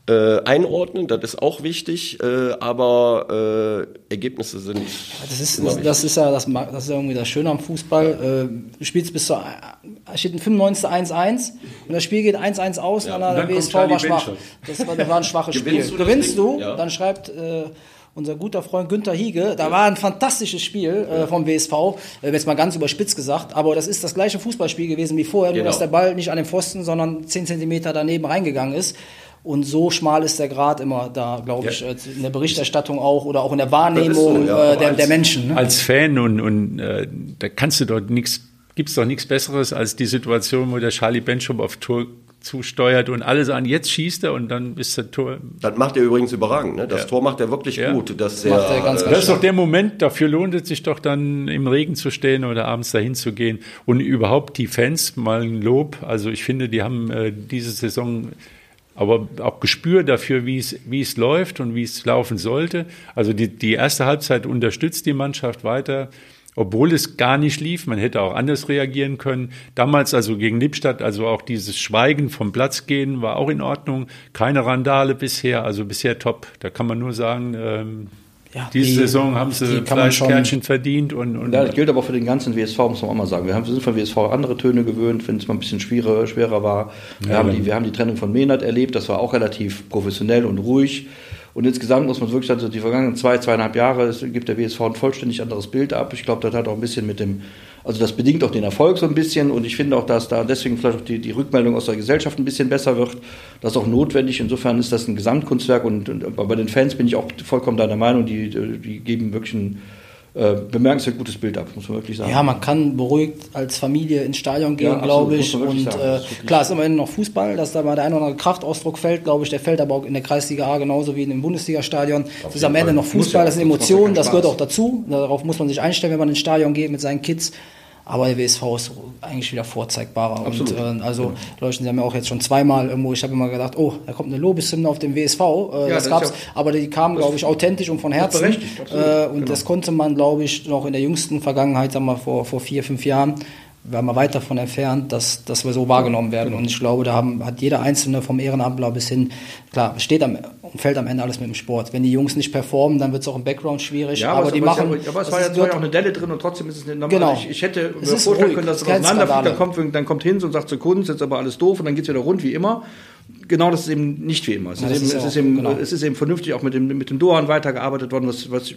äh, einordnen, das ist auch wichtig, äh, aber äh, Ergebnisse sind. Das ist, das, das, ist ja das, das ist ja irgendwie das Schöne am Fußball. Äh, du spielst bis zur steht ein 95 1-1 und das Spiel geht 1-1 aus ja, und der WSV war schwach. Das war, das war ein schwaches Spiel. Gewinnst du, Gewinnst du ja. dann schreibt äh, unser guter Freund Günther Hiege, da war ein fantastisches Spiel äh, vom WSV, äh, jetzt mal ganz überspitzt gesagt, aber das ist das gleiche Fußballspiel gewesen wie vorher, genau. nur dass der Ball nicht an den Pfosten, sondern 10 Zentimeter daneben reingegangen ist. Und so schmal ist der Grad immer da, glaube ich, ja. in der Berichterstattung auch oder auch in der Wahrnehmung so, ja. äh, der, als, der, Menschen. Ne? Als Fan und, und äh, da kannst du dort nichts, gibt es doch nichts Besseres als die Situation, wo der Charlie Benchop auf Tor zusteuert und alle sagen, jetzt schießt er und dann ist der Tor. Das macht er übrigens überragend. Ne? Das ja. Tor macht er wirklich ja. gut. Das, sehr, macht er ganz, ganz das ist doch der Moment, dafür lohnt es sich doch dann im Regen zu stehen oder abends dahin zu gehen. Und überhaupt die Fans, mal ein Lob. Also ich finde, die haben äh, diese Saison aber auch Gespür dafür, wie es, wie es läuft und wie es laufen sollte. Also die, die erste Halbzeit unterstützt die Mannschaft weiter, obwohl es gar nicht lief. Man hätte auch anders reagieren können. Damals also gegen Lippstadt, also auch dieses Schweigen vom Platz gehen war auch in Ordnung. Keine Randale bisher, also bisher top. Da kann man nur sagen, ähm, ja, Diese die, Saison haben sie Fleischkärtchen verdient. Und, und ja, das gilt aber für den ganzen WSV, muss man auch mal sagen. Wir, haben, wir sind von WSV andere Töne gewöhnt, wenn es mal ein bisschen schwerer, schwerer war. Wir, ja, haben die, wir haben die Trennung von Menard erlebt, das war auch relativ professionell und ruhig. Und insgesamt muss man wirklich sagen, so die vergangenen zwei, zweieinhalb Jahre gibt der WSV ein vollständig anderes Bild ab. Ich glaube, das hat auch ein bisschen mit dem also das bedingt auch den Erfolg so ein bisschen und ich finde auch, dass da deswegen vielleicht auch die, die Rückmeldung aus der Gesellschaft ein bisschen besser wird. Das ist auch notwendig. Insofern ist das ein Gesamtkunstwerk und, und bei den Fans bin ich auch vollkommen deiner Meinung, die, die geben wirklich ein äh, bemerkenswert gutes Bild ab, muss man wirklich sagen. Ja, man kann beruhigt als Familie ins Stadion gehen, ja, glaube ich. Und äh, klar, ist immerhin noch Fußball, dass da mal der ein oder andere Kraftausdruck fällt, glaube ich. Der fällt aber auch in der Kreisliga A genauso wie in dem Bundesliga-Stadion. Es ist am Ende noch Fußball, das sind Emotionen, das gehört auch dazu. Darauf muss man sich einstellen, wenn man ins Stadion geht mit seinen Kids. Aber der WSV ist eigentlich wieder vorzeigbarer. Absolut. Und, äh, also, ja. Leute, die haben ja auch jetzt schon zweimal irgendwo, ich habe immer gedacht, oh, da kommt eine Lobeshymne auf dem WSV. Äh, ja, das, das gab's, ja, aber die kam, glaube ich, authentisch und von Herzen. Äh, und genau. das konnte man, glaube ich, noch in der jüngsten Vergangenheit, sagen wir vor, vor vier, fünf Jahren, wir haben weit davon entfernt, dass, dass wir so wahrgenommen werden. Genau. Und ich glaube, da haben, hat jeder Einzelne vom Ehrenamtler bis hin, klar, steht am, fällt am Ende alles mit dem Sport. Wenn die Jungs nicht performen, dann wird es auch im Background schwierig. Ja, aber, aber die aber machen. Ja, aber es war ja, war ja auch eine Delle drin und trotzdem ist es eine normale. Genau. Ich, ich hätte mir vorstellen können, dass es auseinanderfliegt, dann kommt, dann kommt Hinz und sagt zu Kunst, jetzt aber alles doof und dann geht es wieder rund wie immer genau das ist eben nicht wie immer. Es, ja, ist, eben, ist es, ist eben, genau. es ist eben vernünftig auch mit dem, mit dem Dohan weitergearbeitet worden, was, was,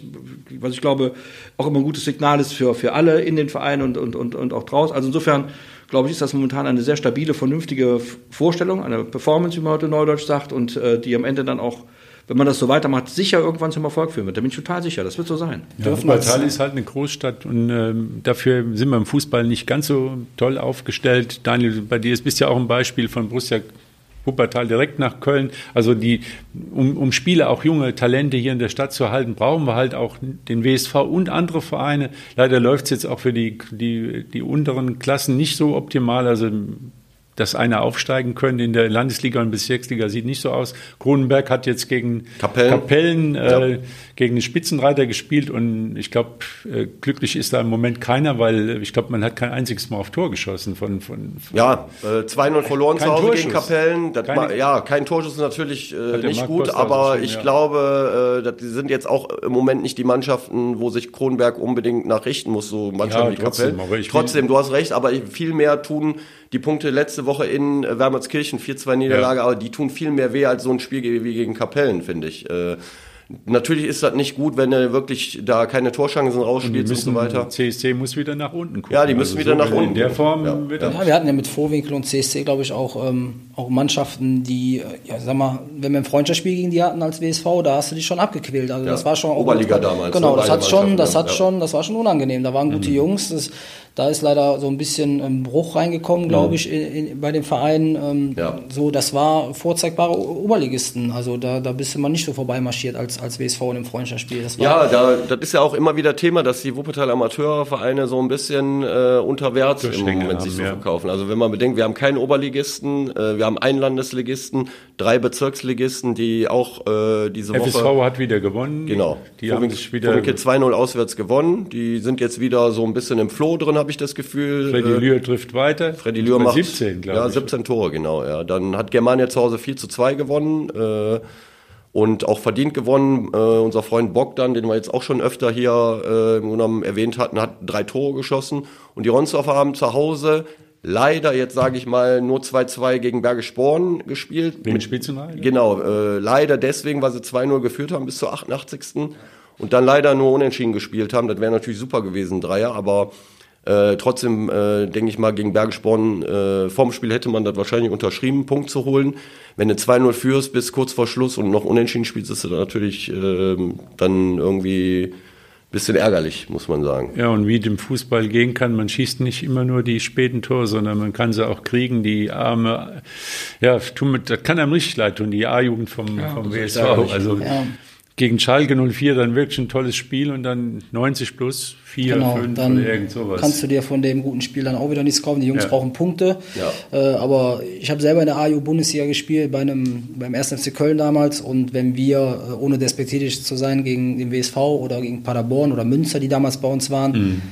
was ich glaube auch immer ein gutes Signal ist für, für alle in den Vereinen und, und, und, und auch draußen. Also insofern glaube ich, ist das momentan eine sehr stabile, vernünftige Vorstellung, eine Performance, wie man heute neudeutsch sagt, und äh, die am Ende dann auch wenn man das so weitermacht, sicher irgendwann zum Erfolg führen wird. Da bin ich total sicher, das wird so sein. Ja, Wuppertal ist halt eine Großstadt und äh, dafür sind wir im Fußball nicht ganz so toll aufgestellt. Daniel, bei dir bist ja auch ein Beispiel von Borussia Wuppertal direkt nach Köln. Also die, um, um Spieler, auch junge Talente hier in der Stadt zu halten, brauchen wir halt auch den WSV und andere Vereine. Leider läuft es jetzt auch für die, die, die unteren Klassen nicht so optimal. Also dass einer aufsteigen könnte in der Landesliga und Bezirksliga sieht nicht so aus. Kronenberg hat jetzt gegen Kapellen, Kapellen äh, ja. gegen den Spitzenreiter gespielt und ich glaube, äh, glücklich ist da im Moment keiner, weil ich glaube, man hat kein einziges Mal auf Tor geschossen von. von, von ja, äh, 2-0 verloren zu Hause Torschuss. gegen Kapellen. Keine, ja, kein Torschuss ist natürlich äh, nicht gut, aber schon, ich ja. glaube, äh, die sind jetzt auch im Moment nicht die Mannschaften, wo sich Kronenberg unbedingt nachrichten muss, so Mannschaften ja, wie trotzdem, Kapellen. trotzdem, du hast recht, aber viel mehr tun die Punkte letzte Woche in äh, Wermelskirchen, 4-2 Niederlage, ja. aber die tun viel mehr weh als so ein Spiel wie gegen Kapellen, finde ich. Äh, Natürlich ist das nicht gut, wenn er wirklich da keine Torschancen rausspielt und, und so weiter. CSC muss wieder nach unten gucken. Ja, die müssen also wieder so nach unten. In der Form ja. wird ja. ja, wir hatten ja mit Vorwinkel und CSC, glaube ich, auch, ähm, auch Mannschaften, die, äh, ja, sag mal, wenn wir ein Freundschaftsspiel gegen die hatten als WSV, da hast du dich schon abgequält. Also ja. das war schon Oberliga gut. damals. Genau, das hat schon, das hat schon, das war schon unangenehm. Da waren gute mhm. Jungs. Das, da ist leider so ein bisschen ein Bruch reingekommen, glaube ich, in, in, bei den Vereinen. Ähm, ja. So, das war vorzeigbare Oberligisten. Also da, da bist du mal nicht so vorbeimarschiert als, als WSV in einem Freundschaftsspiel. ja, da, das ist ja auch immer wieder Thema, dass die Wuppertal Amateurvereine so ein bisschen äh, unter Wert im Moment haben, sich so ja. verkaufen. Also wenn man bedenkt, wir haben keinen Oberligisten, äh, wir haben einen Landesligisten, drei Bezirksligisten, die auch äh, diese FSV Woche... hat wieder gewonnen. Genau. Die Vorwink, haben sich wieder... 2-0 auswärts gewonnen. Die sind jetzt wieder so ein bisschen im Flow drin, habe habe ich das Gefühl. Freddy Lühr trifft weiter. Freddy Lühr macht 17, glaube ja, ich. 17 Tore, genau. Ja. Dann hat Germania zu Hause 4 zu 2 gewonnen. Äh, und auch verdient gewonnen. Äh, unser Freund Bogdan, den wir jetzt auch schon öfter hier äh, im Grunde erwähnt hatten, hat drei Tore geschossen. Und die Ronsdorfer haben zu Hause leider, jetzt sage ich mal, nur 2-2 gegen Bergisch Born gespielt. Mit- mal? Genau, äh, leider deswegen, weil sie 2-0 geführt haben bis zur 88. Und dann leider nur unentschieden gespielt haben. Das wäre natürlich super gewesen, Dreier, aber äh, trotzdem äh, denke ich mal, gegen Bergisch Born äh, vorm Spiel hätte man das wahrscheinlich unterschrieben, einen Punkt zu holen. Wenn du 2-0 führst bis kurz vor Schluss und noch unentschieden spielst, ist das natürlich ähm, dann irgendwie ein bisschen ärgerlich, muss man sagen. Ja, und wie dem Fußball gehen kann, man schießt nicht immer nur die späten Tore, sondern man kann sie auch kriegen, die Arme, ja, tun mit, das kann einem richtig leid tun, die A-Jugend vom, vom WSV. Also Ja. Gegen Schalke 04 dann wirklich ein tolles Spiel und dann 90 plus 4, Genau, 5 dann oder irgend sowas. kannst du dir von dem guten Spiel dann auch wieder nichts kaufen. Die Jungs Ja. brauchen Punkte. Ja. Äh, aber ich habe selber in der AJU-Bundesliga gespielt, bei einem, beim 1. FC Köln damals. Und wenn wir, äh, ohne despektierlich zu sein, gegen den WSV oder gegen Paderborn oder Münster, die damals bei uns waren, Mhm.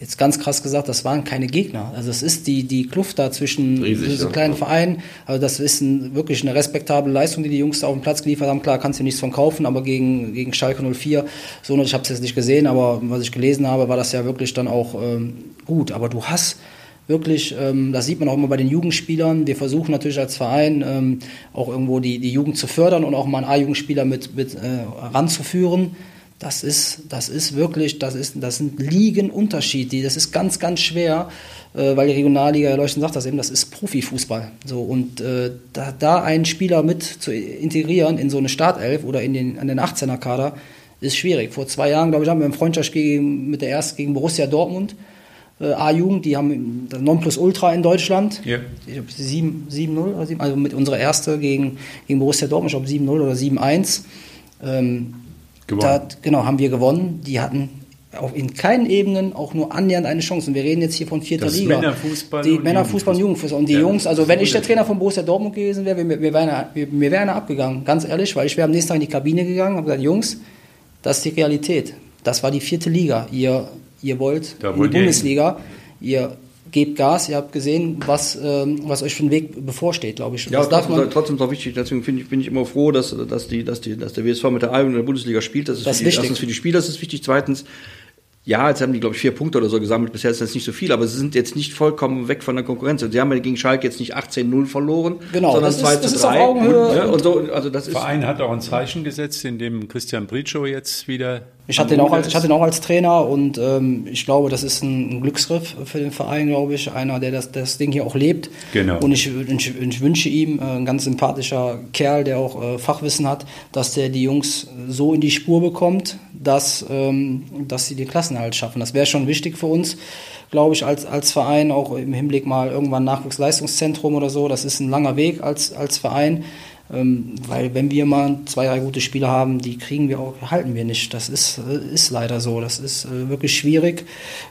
Jetzt ganz krass gesagt, das waren keine Gegner. Also es ist die, die Kluft da zwischen Riesig, diesen ja. kleinen Vereinen. Also das ist ein, wirklich eine respektable Leistung, die die Jungs da auf dem Platz geliefert haben. Klar, kannst du nichts von kaufen, aber gegen, gegen Schalke 04, so, ich habe es jetzt nicht gesehen, aber was ich gelesen habe, war das ja wirklich dann auch ähm, gut. Aber du hast wirklich, ähm, das sieht man auch immer bei den Jugendspielern. Wir versuchen natürlich als Verein ähm, auch irgendwo die, die Jugend zu fördern und auch mal einen A-Jugendspieler mit, mit äh, ranzuführen. Das ist, das ist wirklich, das ist, das sind Ligenunterschied. Die, das ist ganz, ganz schwer, äh, weil die Regionalliga, Herr Leuchten sagt das eben, das ist Profifußball. So und äh, da, da einen Spieler mit zu integrieren in so eine Startelf oder in den, an den 18er Kader ist schwierig. Vor zwei Jahren, glaube ich, haben wir ein Freundschaftsspiel gegen, mit der ersten gegen Borussia Dortmund. Äh, A-Jugend, die haben das Nonplusultra in Deutschland. Ja. Ich glaube 7-0 oder 7, also mit unserer erste gegen, gegen Borussia Dortmund, ich glaube 7-0 oder 7-1. Ähm, Gewonnen. da, genau, haben wir gewonnen. Die hatten auch in keinen Ebenen auch nur annähernd eine Chance. Und wir reden jetzt hier von vierter Das Liga. Männerfußball Die und Männerfußball und Jugendfußball. Und die Ja, Jungs, also wenn ich der. Trainer von Borussia Dortmund gewesen wäre, mir, mir wäre einer, wäre einer abgegangen, ganz ehrlich, weil ich wäre am nächsten Tag in die Kabine gegangen und habe gesagt, Jungs, das ist die Realität. Das war die vierte Liga. Ihr, ihr wollt Da in die. Bundesliga. Ihr gebt Gas, ihr habt gesehen, was, ähm, was euch für ein Weg bevorsteht, glaube ich. Ja, das darf trotzdem, man, trotzdem ist auch wichtig, deswegen finde ich, bin ich immer froh, dass, dass, die, dass, die, dass der WSV mit der A-Jugend in der Bundesliga spielt. Das ist, Das ist die, wichtig. erstens für die Spieler das ist wichtig. Zweitens, ja, jetzt haben die, glaube ich, vier Punkte oder so gesammelt. Bisher ist das nicht so viel, aber sie sind jetzt nicht vollkommen weg von der Konkurrenz. Sie haben ja gegen Schalke jetzt nicht 18-0 verloren, Genau, sondern das ist- 2 das zu ist auf 3. Augenhöhe Ja, und- und so, also das ist, Der Verein hat auch ein Zeichen gesetzt, in dem Christian Britschow jetzt wieder. Ich hatte, ihn auch als, ich hatte ihn auch als Trainer und ähm, ich glaube, das ist ein, ein Glücksgriff für den Verein, glaube ich. Einer, der das, das Ding hier auch lebt. Genau. Und ich, ich, ich wünsche ihm, äh, ein ganz sympathischer Kerl, der auch äh, Fachwissen hat, dass der die Jungs so in die Spur bekommt, dass, ähm, dass sie den Klassenerhalt schaffen. Das wäre schon wichtig für uns, glaube ich, als, als Verein, auch im Hinblick mal irgendwann Nachwuchsleistungszentrum oder so. Das ist ein langer Weg als, als Verein. Ähm, weil wenn wir mal zwei, drei gute Spieler haben, die kriegen wir auch, halten wir nicht. Das ist, äh, ist leider so. Das ist äh, wirklich schwierig,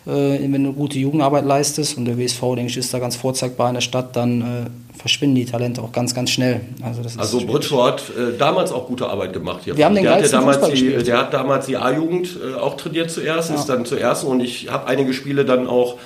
äh, wenn du gute Jugendarbeit leistest. Und der WSV, denke ich, ist da ganz vorzeigbar in der Stadt, dann verschwinden die Talente auch ganz, ganz schnell. Also, das Also hat äh, damals auch gute Arbeit gemacht hier. Wir haben den der, hat ja damals die, der hat damals die A-Jugend äh, auch trainiert zuerst, ist dann zur ersten und ich habe einige Spiele dann auch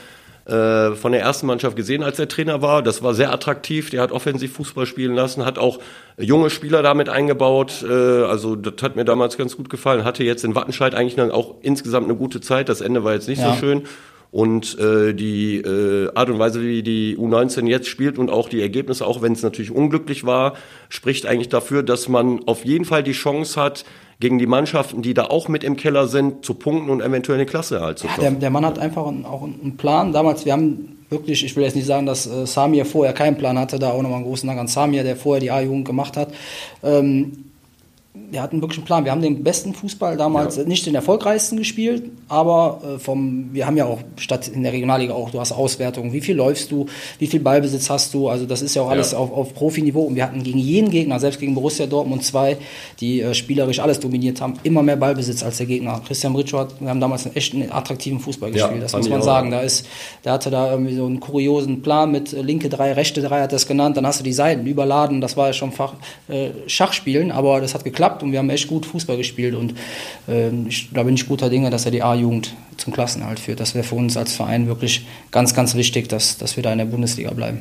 äh, von der ersten Mannschaft gesehen, als der Trainer war. Das war sehr attraktiv. Der hat offensiv Fußball spielen lassen, hat auch junge Spieler damit eingebaut. Äh, also das hat mir damals ganz gut gefallen. Hatte jetzt in Wattenscheid eigentlich dann auch insgesamt eine gute Zeit. Das Ende war jetzt nicht Ja. so schön. Und äh, die äh, Art und Weise, wie die U19 jetzt spielt und auch die Ergebnisse, auch wenn es natürlich unglücklich war, spricht eigentlich dafür, dass man auf jeden Fall die Chance hat, gegen die Mannschaften, die da auch mit im Keller sind, zu punkten und eventuell eine Klasse halt zu Ja, der, der Mann hat einfach einen, auch einen Plan. Damals, wir haben wirklich, ich will jetzt nicht sagen, dass äh, Samir vorher keinen Plan hatte, da auch nochmal einen großen Dank an Samir, der vorher die A-Jugend gemacht hat. Ähm, der hat einen wirklichen Plan. Wir haben den besten Fußball damals Ja. nicht den erfolgreichsten gespielt, aber äh, vom, wir haben ja auch statt in der Regionalliga auch, du hast Auswertungen, wie viel läufst du, wie viel Ballbesitz hast du, also das ist ja auch alles Ja. auf, auf Profiniveau und wir hatten gegen jeden Gegner, selbst gegen Borussia Dortmund 2, die äh, spielerisch alles dominiert haben, immer mehr Ballbesitz als der Gegner. Christian Britschow hat, wir haben damals einen echt einen attraktiven Fußball Ja, gespielt, das fand muss man sagen. Da ist, der hatte da irgendwie so einen kuriosen Plan mit äh, linke drei, rechte drei hat das genannt, dann hast du die Seiten überladen, das war ja schon Fach, äh, Schachspielen, aber das hat geklappt. Gepackt und wir haben echt gut Fußball gespielt und ähm, ich, da bin ich guter Dinge, dass er die A-Jugend zum Klassenhalt führt. Das wäre für uns als Verein wirklich ganz, ganz wichtig, dass, dass wir da in der Bundesliga bleiben.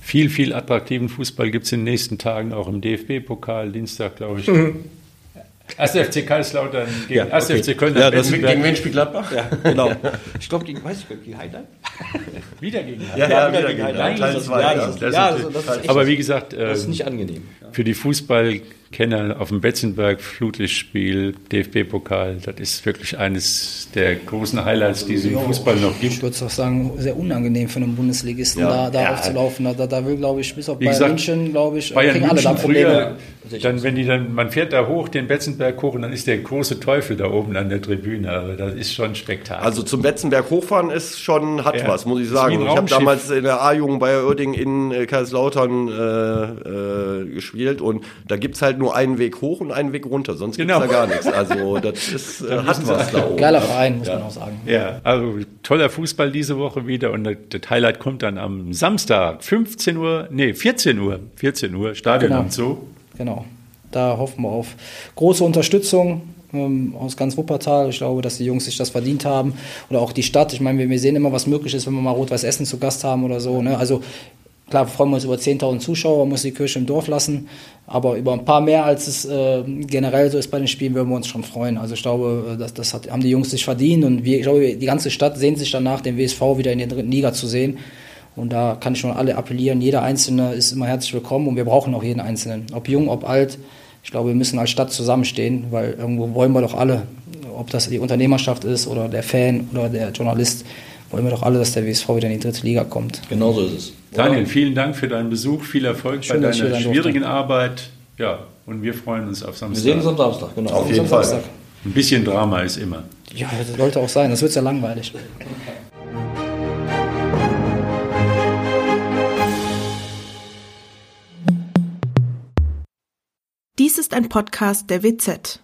Viel, viel attraktiven Fußball gibt es in den nächsten Tagen, auch im DFB-Pokal, Dienstag, glaube ich. Mhm. 1. FC Kaiserslautern gegen ja, 1. FC Köln. Ja, das gegen wen spielt Gladbach? Ja, genau. Ich glaube, gegen, weiß ich, gegen Heidenheim? wieder gegen Heidenheim. Ja, ja, wieder, gegen Heidenheim. Ja, aber wie gesagt, das ist nicht angenehm. Für die Fußball Kenner auf dem Betzenberg, Flutlichtspiel, DFB-Pokal, das ist wirklich eines der großen Highlights, die es im Fußball noch gibt. Ich würde auch sagen, sehr unangenehm für einen Bundesligisten, ja. da, da ja. aufzulaufen. Da, da will, glaube ich, bis auf Bayern gesagt, München, glaube ich, Bayern kriegen München alle da Probleme. Früher, dann, wenn die dann, man fährt da hoch, den Betzenberg hoch und dann ist der große Teufel da oben an der Tribüne. Aber das ist schon Spektakel. Also zum Betzenberg hochfahren ist schon, hat ja. was, muss ich sagen. Ich habe damals in der A-Jugend bei Oerding in äh, Kaiserslautern äh, äh, gespielt und da gibt es halt nur einen Weg hoch und einen Weg runter, sonst gibt es genau. da gar nichts. Also das ist, äh, hat was da oben. Geiler Verein, muss ja. man auch sagen. Ja, also toller Fußball diese Woche wieder und das Highlight kommt dann am Samstag, 15 Uhr, nee, 14 Uhr, 14 Uhr, Stadion genau. und so. Genau, da hoffen wir auf große Unterstützung ähm, aus ganz Wuppertal. Ich glaube, dass die Jungs sich das verdient haben. Oder auch die Stadt. Ich meine, wir, wir sehen immer, was möglich ist, wenn wir mal Rot-Weiß Essen zu Gast haben oder so. Ne? Also Klar freuen wir uns über 10.000 Zuschauer, muss die Kirche im Dorf lassen, aber über ein paar mehr, als es äh, generell so ist bei den Spielen, würden wir uns schon freuen. Also ich glaube, äh, das, das hat, haben die Jungs sich verdient und wir, ich glaube, die ganze Stadt sehnt sich danach, den WSV wieder in der dritten Liga zu sehen. Und da kann ich schon alle appellieren, jeder Einzelne ist immer herzlich willkommen und wir brauchen auch jeden Einzelnen, ob jung, ob alt. Ich glaube, wir müssen als Stadt zusammenstehen, weil irgendwo wollen wir doch alle, ob das die Unternehmerschaft ist oder der Fan oder der Journalist, wollen wir doch alle, dass der WSV wieder in die dritte Liga kommt. Genau so ist es. Daniel, vielen Dank für deinen Besuch, viel Erfolg Schön, bei deiner schwierigen Arbeit. Ja, und wir freuen uns auf Samstag. Wir sehen uns am Samstag, genau. Auf jeden Fall. Samstag. Ein bisschen Drama ist immer. Ja, das sollte auch sein, das wird ja langweilig. Dies ist ein Podcast der WZ.